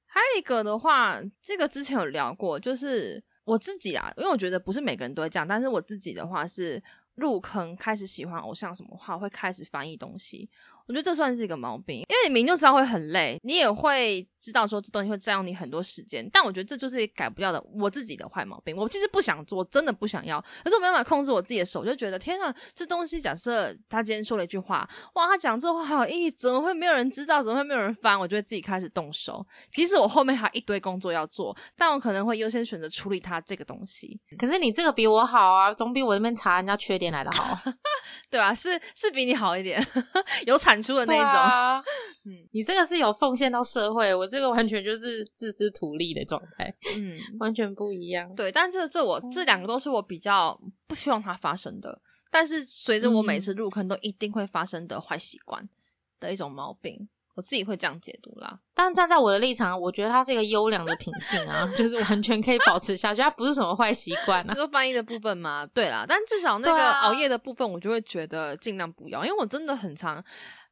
还有一个的话，这个之前有聊过，就是。我自己啊，因为我觉得不是每个人都会这样，但是我自己的话是入坑，开始喜欢偶像什么话，会开始翻译东西。我觉得这算是一个毛病，因为你明就知道会很累，你也会知道说这东西会占用你很多时间。但我觉得这就是改不掉的我自己的坏毛病。我其实不想做，真的不想要，可是我没办法控制我自己的手，就觉得天啊，这东西假设他今天说了一句话，哇，他讲这话好有意义，怎么会没有人知道？怎么会没有人翻？我就会自己开始动手。即使我后面还有一堆工作要做，但我可能会优先选择处理他这个东西。可是你这个比我好啊，总比我这边查人家缺点来的好，对啊，是是比你好一点，有产。出的那种，嗯，你这个是有奉献到社会，我这个完全就是自知图利的状态，嗯，完全不一样。对，但这这我这两个都是我比较不希望它发生的，但是随着我每次入坑都一定会发生的坏习惯的一种毛病。我自己会这样解读啦，但站在我的立场，我觉得它是一个优良的品性啊，就是完全可以保持下去，它不是什么坏习惯啊。说翻译的部分嘛，对啦，但至少那个熬夜的部分，我就会觉得尽量不要，因为我真的很常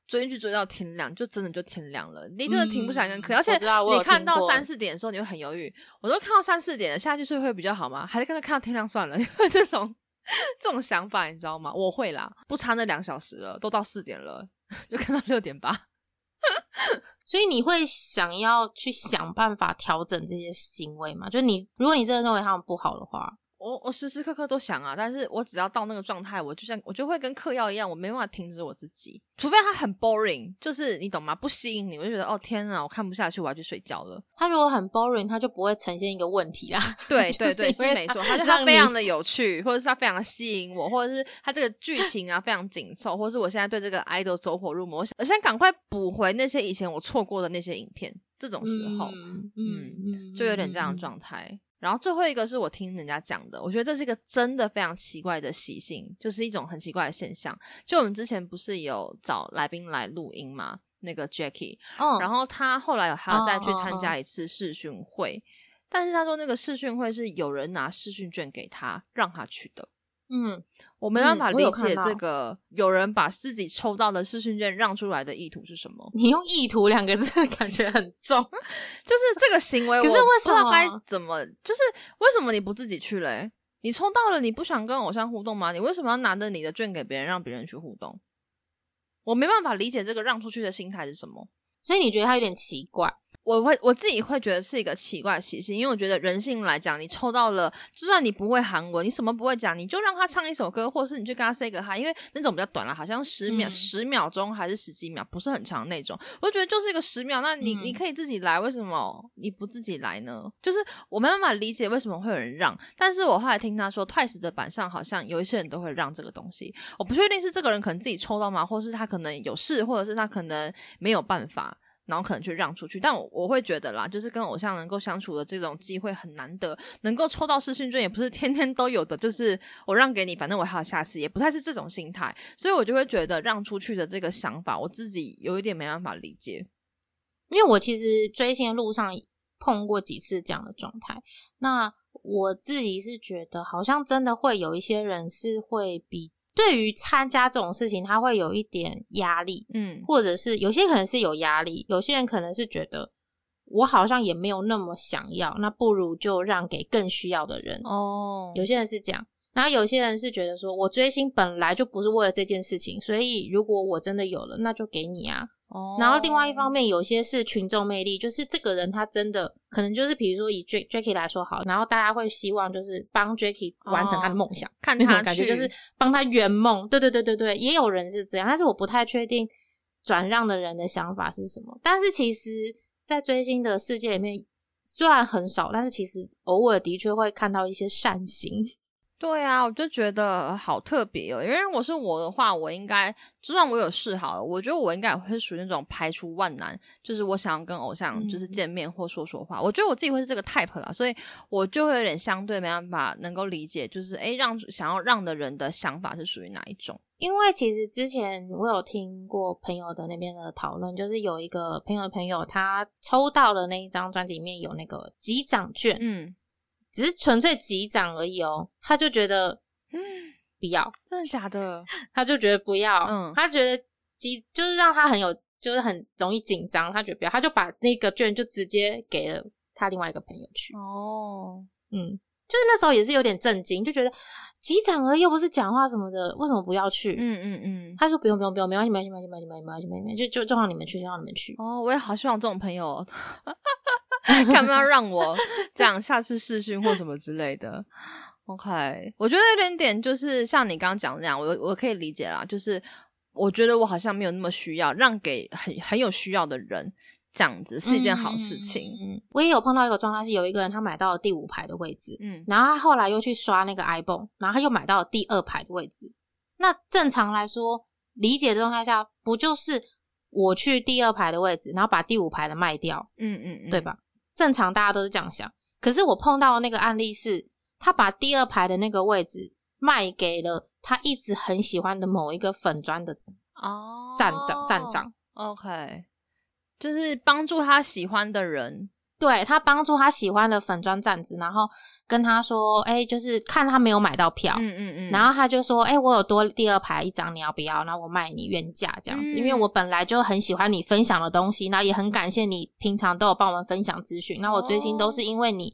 追剧追到天亮，就真的就天亮了，你真的停不下来跟而且你看到三四点的时候，你会很犹豫。我都看到三四点了，下去睡会比较好吗？还是干脆看到天亮算了？因为这种这种想法，你知道吗？我会啦，不差那两小时了，都到四点了，就看到六点八。所以你会想要去想办法调整这些行为吗？就你，如果你真的认为他们不好的话。我我时时刻刻都想啊，但是我只要到那个状态，我就像我就会跟嗑药一样，我没办法停止我自己，除非它很 boring，就是你懂吗？不吸引你，我就觉得哦天啊，我看不下去，我要去睡觉了。它如果很 boring，它就不会呈现一个问题啦。对对对，是没错，他就 他非常的有趣，或者是它非常的吸引我，或者是它这个剧情啊非常紧凑，或者是我现在对这个 idol 走火入魔，我想我现在赶快补回那些以前我错过的那些影片，这种时候，嗯，就有点这样的状态。然后最后一个是我听人家讲的，我觉得这是一个真的非常奇怪的习性，就是一种很奇怪的现象。就我们之前不是有找来宾来录音吗？那个 Jackie，然后他后来有还要再去参加一次试训会，但是他说那个试训会是有人拿试训券给他让他去的。嗯，我没办法理解这个有人把自己抽到的试训券让出来的意图是什么。你用“意图”两个字，感觉很重。就是这个行为，可是我为什么不知道该怎么？就是为什么你不自己去嘞？你抽到了，你不想跟偶像互动吗？你为什么要拿着你的券给别人，让别人去互动？我没办法理解这个让出去的心态是什么。所以你觉得他有点奇怪？我会我自己会觉得是一个奇怪的习性，因为我觉得人性来讲，你抽到了，就算你不会韩文，你什么不会讲，你就让他唱一首歌，或者是你去跟他 say 个 hi，因为那种比较短了，好像十秒、嗯十、秒钟还是十几秒，不是很长那种。我就觉得就是一个十秒，那你、嗯你可以自己来，为什么你不自己来呢？就是我没办法理解为什么会有人让，但是我后来听他说，Twice 的板上好像有一些人都会让这个东西，我不确定是这个人可能自己抽到吗，或是他可能有事，或者是他可能没有办法。然后可能去让出去，但我我会觉得啦，就是跟偶像能够相处的这种机会很难得，能够抽到试训券也不是天天都有的，就是我让给你，反正我还有下次，也不太是这种心态，所以我就会觉得让出去的这个想法，我自己有一点没办法理解。因为我其实追星的路上碰过几次这样的状态，那我自己是觉得好像真的会有一些人是会比对于参加这种事情，他会有一点压力，嗯或者是有些可能是有压力，有些人可能是觉得我好像也没有那么想要，那不如就让给更需要的人。哦有些人是这样，然后有些人是觉得说我追星本来就不是为了这件事情，所以如果我真的有了，那就给你啊。哦然后另外一方面，有些是群众魅力，就是这个人他真的可能就是比如说以 Jacky 来说好，然后大家会希望就是帮 Jacky 完成他的梦想，那看他感觉就是帮他圆梦。对对对对对，也有人是这样，但是我不太确定转让的人的想法是什么。但是其实，在追星的世界里面，虽然很少，但是其实偶尔的确会看到一些善行。对啊，我就觉得好特别哦。因为如果是我的话，我应该就算我有事好了，我觉得我应该也会属于那种排除万难，就是我想要跟偶像就是嗯见面或说说话。我觉得我自己会是这个 type 啦，所以我就会有点相对没办法能够理解，就是诶让想要让的人的想法是属于哪一种。因为其实之前我有听过朋友的那边的讨论，就是有一个朋友的朋友，他抽到了那一张专辑里面有那个集长券，嗯只是纯粹击掌而已哦，他就觉得嗯，不要，真的假的？他就觉得不要，嗯。他觉得击就是让他很有，就是很容易紧张，他觉得不要，他就把那个券就直接给了他另外一个朋友去，哦，嗯，就是那时候也是有点震惊，就觉得击掌而已，又不是讲话什么的，为什么不要去？嗯嗯嗯。他说不用不用不用，没关系没关系没关系没关系没关系就就就让你们去，就让你们去。哦，我也好希望这种朋友哦，看不要让我这样下次试训或什么之类的。OK，我觉得有点点就是像你刚刚讲的那样，我我可以理解啦，就是我觉得我好像没有那么需要让给很很有需要的人，这样子是一件好事情。嗯，嗯我也有碰到一个状态，是有一个人他买到了第五排的位置，嗯然后他后来又去刷那个 iPhone，然后他又买到了第二排的位置。那正常来说，理解的状态下，不就是我去第二排的位置，然后把第五排的卖掉，嗯嗯嗯，对？吧？正常大家都是这样想。可是我碰到的那个案例是，他把第二排的那个位置卖给了他一直很喜欢的某一个粉砖的哦，站长站长。OK，就是帮助他喜欢的人。对他帮助他喜欢的粉砖站子，然后跟他说：“哎、就是看他没有买到票，嗯嗯嗯，然后他就说：“哎、我有多第二排一张，你要不要？然后我卖你原价这样子，嗯因为我本来就很喜欢你分享的东西，然后也很感谢你平常都有帮我们分享资讯。那我追星都是因为你，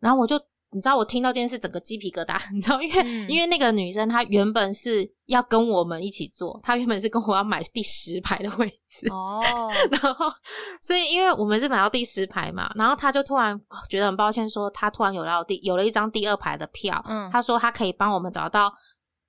然后我就你知道我听到这件事整个鸡皮疙瘩，你知道，因为、嗯。因为那个女生她原本是要跟我们一起坐，她原本是跟我要买第十排的位置，哦，然后，所以因为我们是买到第十排嘛，然后她就突然觉得很抱歉，说她突然有到第有了一张第二排的票，嗯她说她可以帮我们找到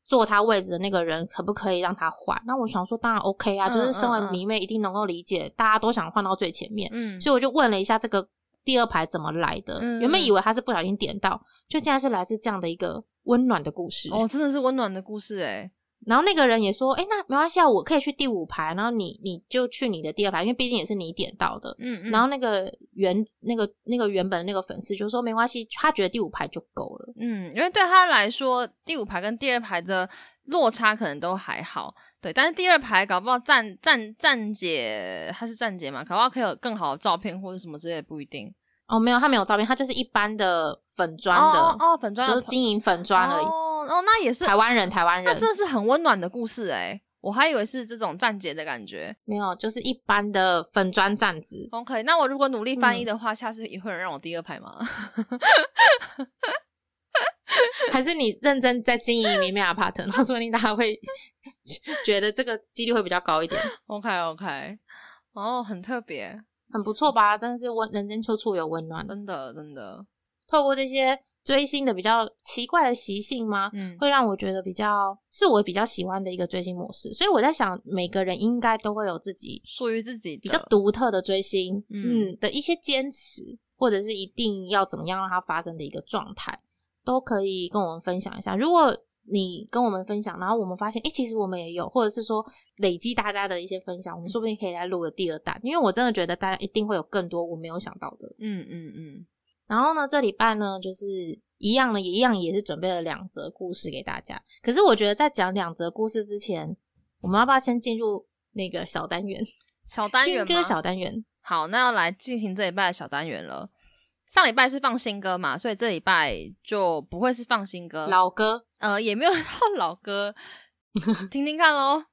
坐他位置的那个人，可不可以让他换？那我想说，当然 OK 啊，嗯就是身为迷妹一定能够理解，大家都想换到最前面，嗯，所以我就问了一下这个第二排怎么来的，嗯原本以为他是不小心点到，就竟然是来自这样的一个温暖的故事。哦，真的是温暖的故事哎。然后那个人也说：“哎、那没关系啊，我可以去第五排，然后你你就去你的第二排，因为毕竟也是你点到的。嗯嗯，然后那个原那个那个原本的那个粉丝就说没关系，他觉得第五排就够了。嗯，因为对他来说，第五排跟第二排的落差可能都还好，对，但是第二排搞不好站站站姐，她是站姐嘛，搞不好可以有更好的照片或者什么之类的，不一定。哦，没有，他没有照片，他就是一般的粉砖的，哦粉砖的就是经营粉砖而已。哦，哦，那也是台湾人，台湾人那真的是很温暖的故事哎，我还以为是这种站姐的感觉。没有，就是一般的粉砖站子。OK，那我如果努力翻译嗯的话，下次也会有人让我第二排吗？还是你认真在经营明媚 apart，然后说不定大家会觉得这个几率会比较高一点，OK OK，哦，很特别，很不错吧？真的是温人间处处有温暖。真的真的，透过这些追星的比较奇怪的习性吗？嗯，会让我觉得比较是我比较喜欢的一个追星模式，所以我在想，每个人应该都会有自己属于自己比较独特的追星，嗯嗯的一些坚持，或者是一定要怎么样让它发生的一个状态，都可以跟我们分享一下。如果你跟我们分享，然后我们发现，哎、其实我们也有，或者是说累积大家的一些分享，我们说不定可以来录个第二弹，因为我真的觉得大家一定会有更多我没有想到的。嗯嗯嗯，然后呢，这礼拜呢，就是一样的，一样也是准备了两则故事给大家。可是我觉得在讲两则故事之前，我们要不要先进入那个小单元？小单元听歌吗？小单元。好，那要来进行这礼拜的小单元了。上礼拜是放新歌嘛，所以这礼拜就不会是放新歌，老歌，呃也没有 到老歌，听听看喽。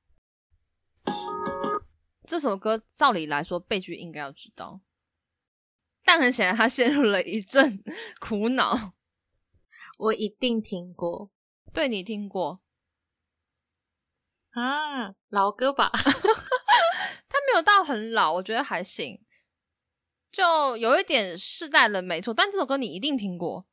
这首歌照理来说，贝剧应该要知道，但很显然他陷入了一阵 苦恼。我一定听过对你听过？啊，老歌吧？他没有到很老，我觉得还行，就有一点世代了，没错。但这首歌你一定听过，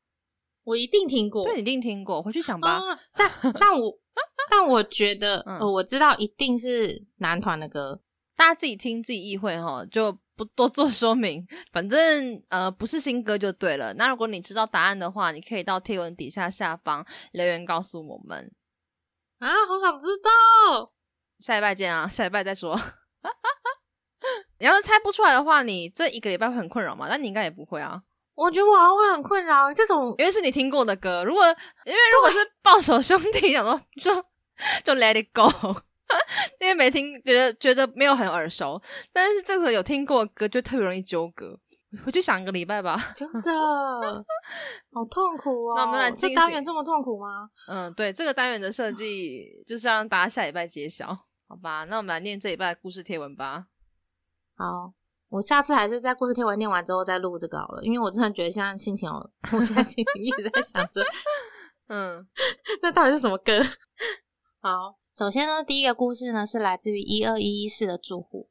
我一定听过。对，你一定听过，回去想吧。啊，但但我 但我觉得，嗯呃我知道一定是男团的歌。大家自己听自己意会哈，就不多做说明。反正呃不是新歌就对了。那如果你知道答案的话，你可以到贴文底下下方留言告诉我们。啊，好想知道！下礼拜见啊，下礼拜再说。你要是猜不出来的话，你这一个礼拜会很困扰吗？那你应该也不会啊，我觉得我好像会很困扰这种因为是你听过的歌。如果因为如果是抱手兄弟，想说就就 let it go，因为没听，觉得觉得没有很耳熟。但是这个有听过的歌，就特别容易纠葛。回去想一个礼拜吧。真 的好痛苦哦。那我们来这单元这么痛苦吗？嗯，对，这个单元的设计 就是要让大家下礼拜揭晓，好吧？那我们来念这礼拜的故事贴文吧。好，我下次还是在故事贴文念完之后再录这个好了，因为我真的觉得现在心情有，我现在心情一直在想着，嗯那到底是什么歌？好，首先呢，第一个故事呢是来自于一二一一室的住户。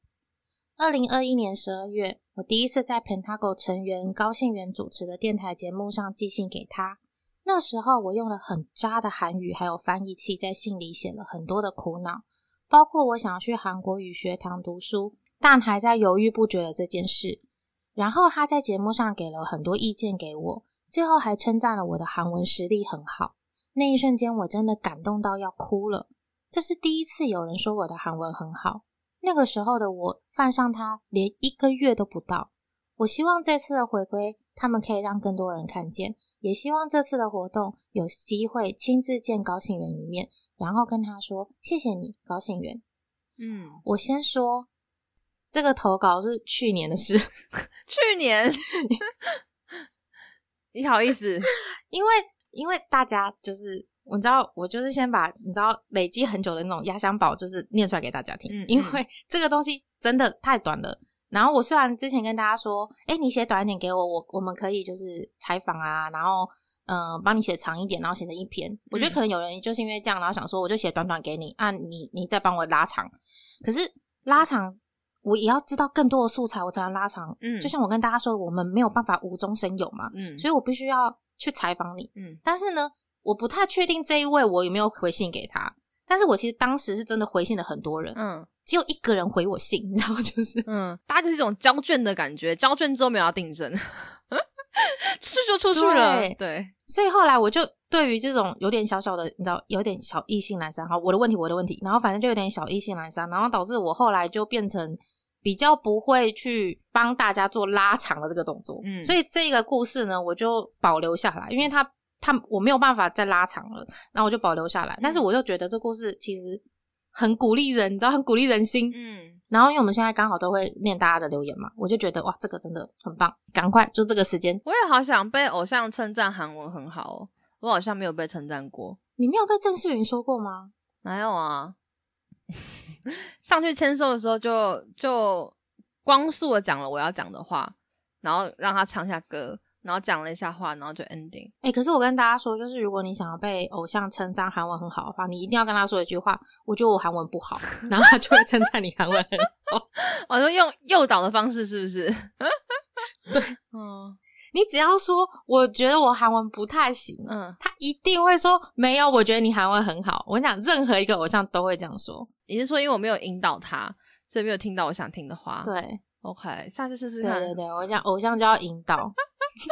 二零二一年十二月，我第一次在 Pentago 成员高信元主持的电台节目上寄信给他。那时候我用了很渣的韩语还有翻译器，在信里写了很多的苦恼，包括我想要去韩国语学堂读书，但还在犹豫不决的这件事。然后他在节目上给了很多意见给我，最后还称赞了我的韩文实力很好。那一瞬间，我真的感动到要哭了。这是第一次有人说我的韩文很好。那个时候的我犯上他连一个月都不到。我希望这次的回归，他们可以让更多人看见，也希望这次的活动有机会亲自见高信元一面，然后跟他说谢谢你，高信元。嗯，我先说，这个投稿是去年的事，去年，你好意思，因为因为大家就是我知道，我就是先把你知道累积很久的那种压箱宝，就是念出来给大家听，嗯因为这个东西真的太短了。然后我虽然之前跟大家说，哎，你写短一点给我，我我们可以就是采访啊，然后嗯、呃帮你写长一点，然后写成一篇。我觉得可能有人就是因为这样，然后想说我就写短短给你，啊，你你再帮我拉长。可是拉长，我也要知道更多的素材，我才能拉长。嗯就像我跟大家说，我们没有办法无中生有嘛，嗯，所以我必须要去采访你。嗯但是呢，我不太确定这一位我有没有回信给他。但是我其实当时是真的回信了很多人，嗯只有一个人回我信，你知道？就是嗯，大家就是一种交卷的感觉，交卷之后没有要订正，是就出去了，对对，所以后来我就对于这种有点小小的，你知道，有点小异性阑珊。哈，我的问题，我的问题，然后反正就有点小异性阑珊，然后导致我后来就变成比较不会去帮大家做拉长的这个动作。嗯所以这个故事呢，我就保留下来，因为他他我没有办法再拉长了，然后我就保留下来。但是我又觉得这故事其实很鼓励人，你知道，很鼓励人心。嗯然后因为我们现在刚好都会念大家的留言嘛，我就觉得哇，这个真的很棒，赶快就这个时间。我也好想被偶像称赞韩文很好哦，我好像没有被称赞过。你没有被郑世云说过吗？没有啊，上去签售的时候就就光速的讲了我要讲的话，然后让他唱下歌，然后讲了一下话，然后就 ending。哎、可是我跟大家说，就是如果你想要被偶像称赞韩文很好的话，你一定要跟他说一句话：“我觉得我韩文不好。”然后他就会称赞你韩文很好。我说用诱导的方式是不是？对，嗯你只要说“我觉得我韩文不太行”，嗯，他一定会说“没有，我觉得你韩文很好”。我跟你讲，任何一个偶像都会这样说。你是说因为我没有引导他，所以没有听到我想听的话？对，，OK，下次试试看。对对对，我讲偶像就要引导。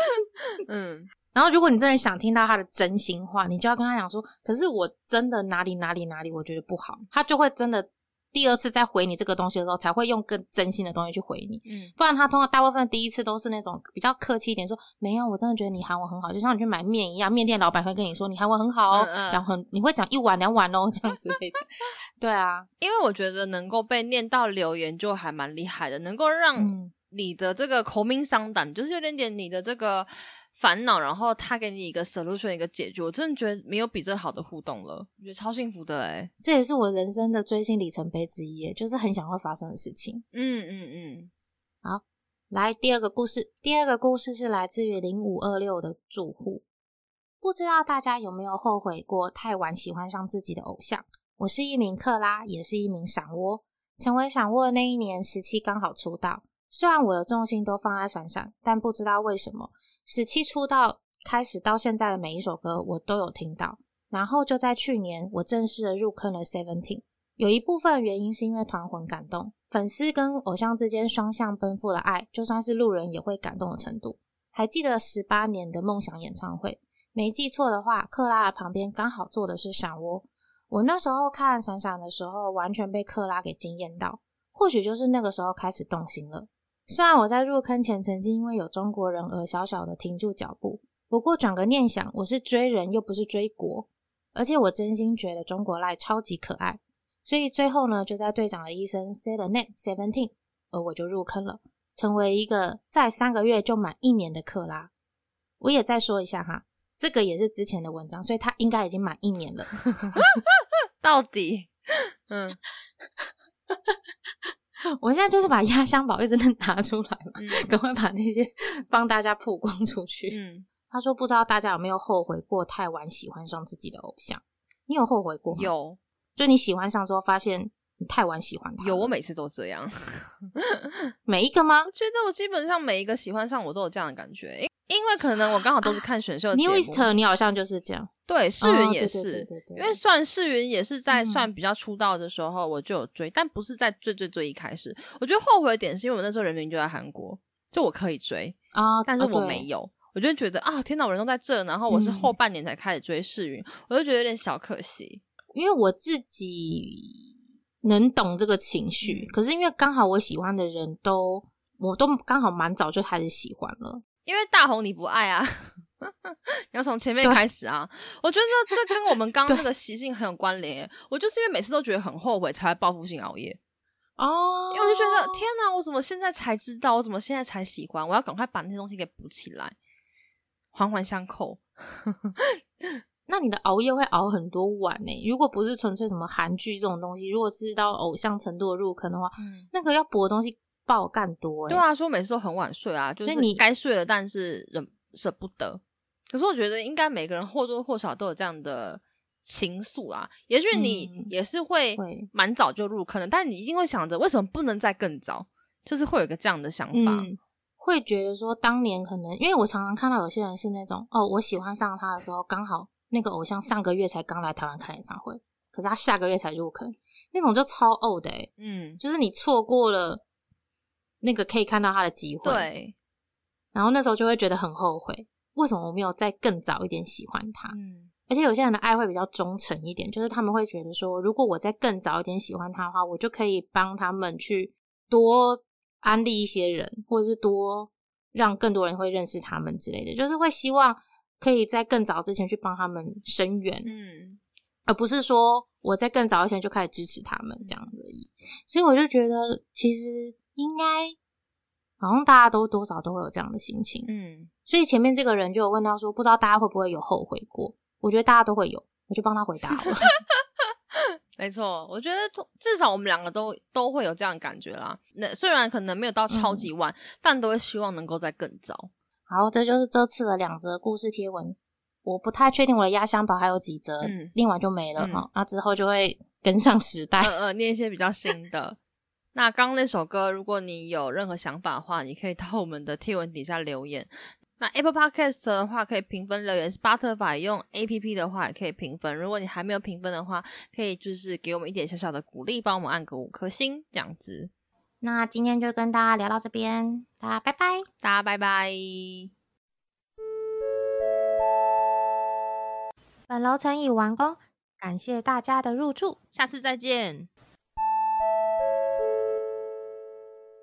嗯然后，如果你真的想听到他的真心话，你就要跟他讲说：“可是我真的哪里哪里哪里，我觉得不好。”他就会真的第二次再回你这个东西的时候，才会用更真心的东西去回你。嗯不然他通常大部分第一次都是那种比较客气一点，说没有，我真的觉得你韩文很好，就像你去买面一样，面店老板会跟你说你韩文很好哦，嗯嗯讲很你会讲一碗两碗哦，这样之类的。对啊，因为我觉得能够被念到留言就还蛮厉害的，能够让嗯你的这个口名伤胆，就是有点点你的这个烦恼，然后他给你一个 solution 一个解决，我真的觉得没有比这好的互动了，我觉得超幸福的哎。这也是我人生的追星里程碑之一，就是很想会发生的事情。嗯嗯嗯，好来，第二个故事，第二个故事是来自于零五二六的住户。不知道大家有没有后悔过太晚喜欢上自己的偶像？我是一名克拉，也是一名闪窝。成为闪窝的那一年，十七刚好出道。虽然我的重心都放在闪闪，但不知道为什么，十七出道开始到现在的每一首歌，我都有听到。然后就在去年，我正式的入坑了 Seventeen。有一部分原因是因为团魂感动，粉丝跟偶像之间双向奔赴的爱，就算是路人也会感动的程度。还记得十八年的梦想演唱会，没记错的话，克拉的旁边刚好坐的是闪窝。我那时候看闪闪的时候，完全被克拉给惊艳到，或许就是那个时候开始动心了。虽然我在入坑前曾经因为有中国人而小小的停住脚步，不过转个念想，我是追人又不是追国，而且我真心觉得中国赖超级可爱。所以最后呢，就在队长的一声 “say the name seventeen”，而我就入坑了，成为一个在三个月就满一年的克拉。我也再说一下哈，这个也是之前的文章，所以他应该已经满一年了。到底，嗯 我现在就是把压箱宝一直拿出来嘛，嗯 赶快把那些 帮大家曝光出去。嗯，他说：“不知道大家有没有后悔过太晚喜欢上自己的偶像？你有后悔过吗？，有就你喜欢上之后，发现你太晚喜欢他。有，我每次都这样。每一个吗我觉得我基本上每一个喜欢上我都有这样的感觉，因因为可能我刚好都是看选秀节目。？Newest，你好像就是这样。对，世哦云也是，对对对因为算世云也是在嗯算比较出道的时候我就有追，但不是在最最最一开始。我觉得后悔的点是因为我那时候人名就在韩国，就我可以追，啊，但是我没有。我就觉得啊，天哪，我人都在这，然后我是嗯后半年才开始追世云，我就觉得有点小可惜。因为我自己能懂这个情绪，嗯可是因为刚好我喜欢的人都，我都刚好蛮早就开始喜欢了。因为大红你不爱啊，你要从前面开始啊。我觉得这跟我们 刚刚那个习性很有关联。我就是因为每次都觉得很后悔，才会报复性熬夜。哦因为我就觉得天哪，我怎么现在才知道？我怎么现在才喜欢？我要赶快把那些东西给补起来，环环相扣。那你的熬夜会熬很多晚呢、如果不是纯粹什么韩剧这种东西，如果是到偶像程度的入坑的话，嗯，那个要补的东西爆干多、欸。对啊，说每次都很晚睡啊，就是所以你该睡了，但是忍舍不得。可是我觉得应该每个人或多或少都有这样的情愫啊。也许你嗯也是会会蛮早就入坑的，但你一定会想着为什么不能再更早？就是会有一个这样的想法。嗯，会觉得说当年可能，因为我常常看到有些人是那种，哦，我喜欢上他的时候，刚好那个偶像上个月才刚来台湾看演唱会，可是他下个月才入坑，那种就超 old 的、欸，嗯，就是你错过了那个可以看到他的机会，，对，然后那时候就会觉得很后悔，为什么我没有再更早一点喜欢他？嗯而且有些人的爱会比较忠诚一点，就是他们会觉得说，如果我再更早一点喜欢他的话，我就可以帮他们去多安利一些人，或者是多让更多人会认识他们之类的，就是会希望可以在更早之前去帮他们伸援，嗯而不是说我在更早以前就开始支持他们这样而已。所以我就觉得，其实应该好像大家都多少都会有这样的心情。嗯所以前面这个人就有问到说，不知道大家会不会有后悔过？我觉得大家都会有，我就帮他回答了。没错，我觉得至少我们两个都都会有这样的感觉啦。那虽然可能没有到超级晚，但都会希望能够再更早。好，这就是这次的两则故事贴文。我不太确定我的压箱宝还有几则，念完就没了哈。那之后就会跟上时代，呃，念一些比较新的。那刚刚那首歌，如果你有任何想法的话，你可以到我们的贴文底下留言。那 Apple Podcast 的话可以评分留言，Spotify 用 A P P 的话也可以评分。如果你还没有评分的话，可以就是给我们一点小小的鼓励，帮我们按个五颗星这样子。那今天就跟大家聊到这边，大家拜拜，大家拜拜。本楼层已完工，感谢大家的入住，下次再见。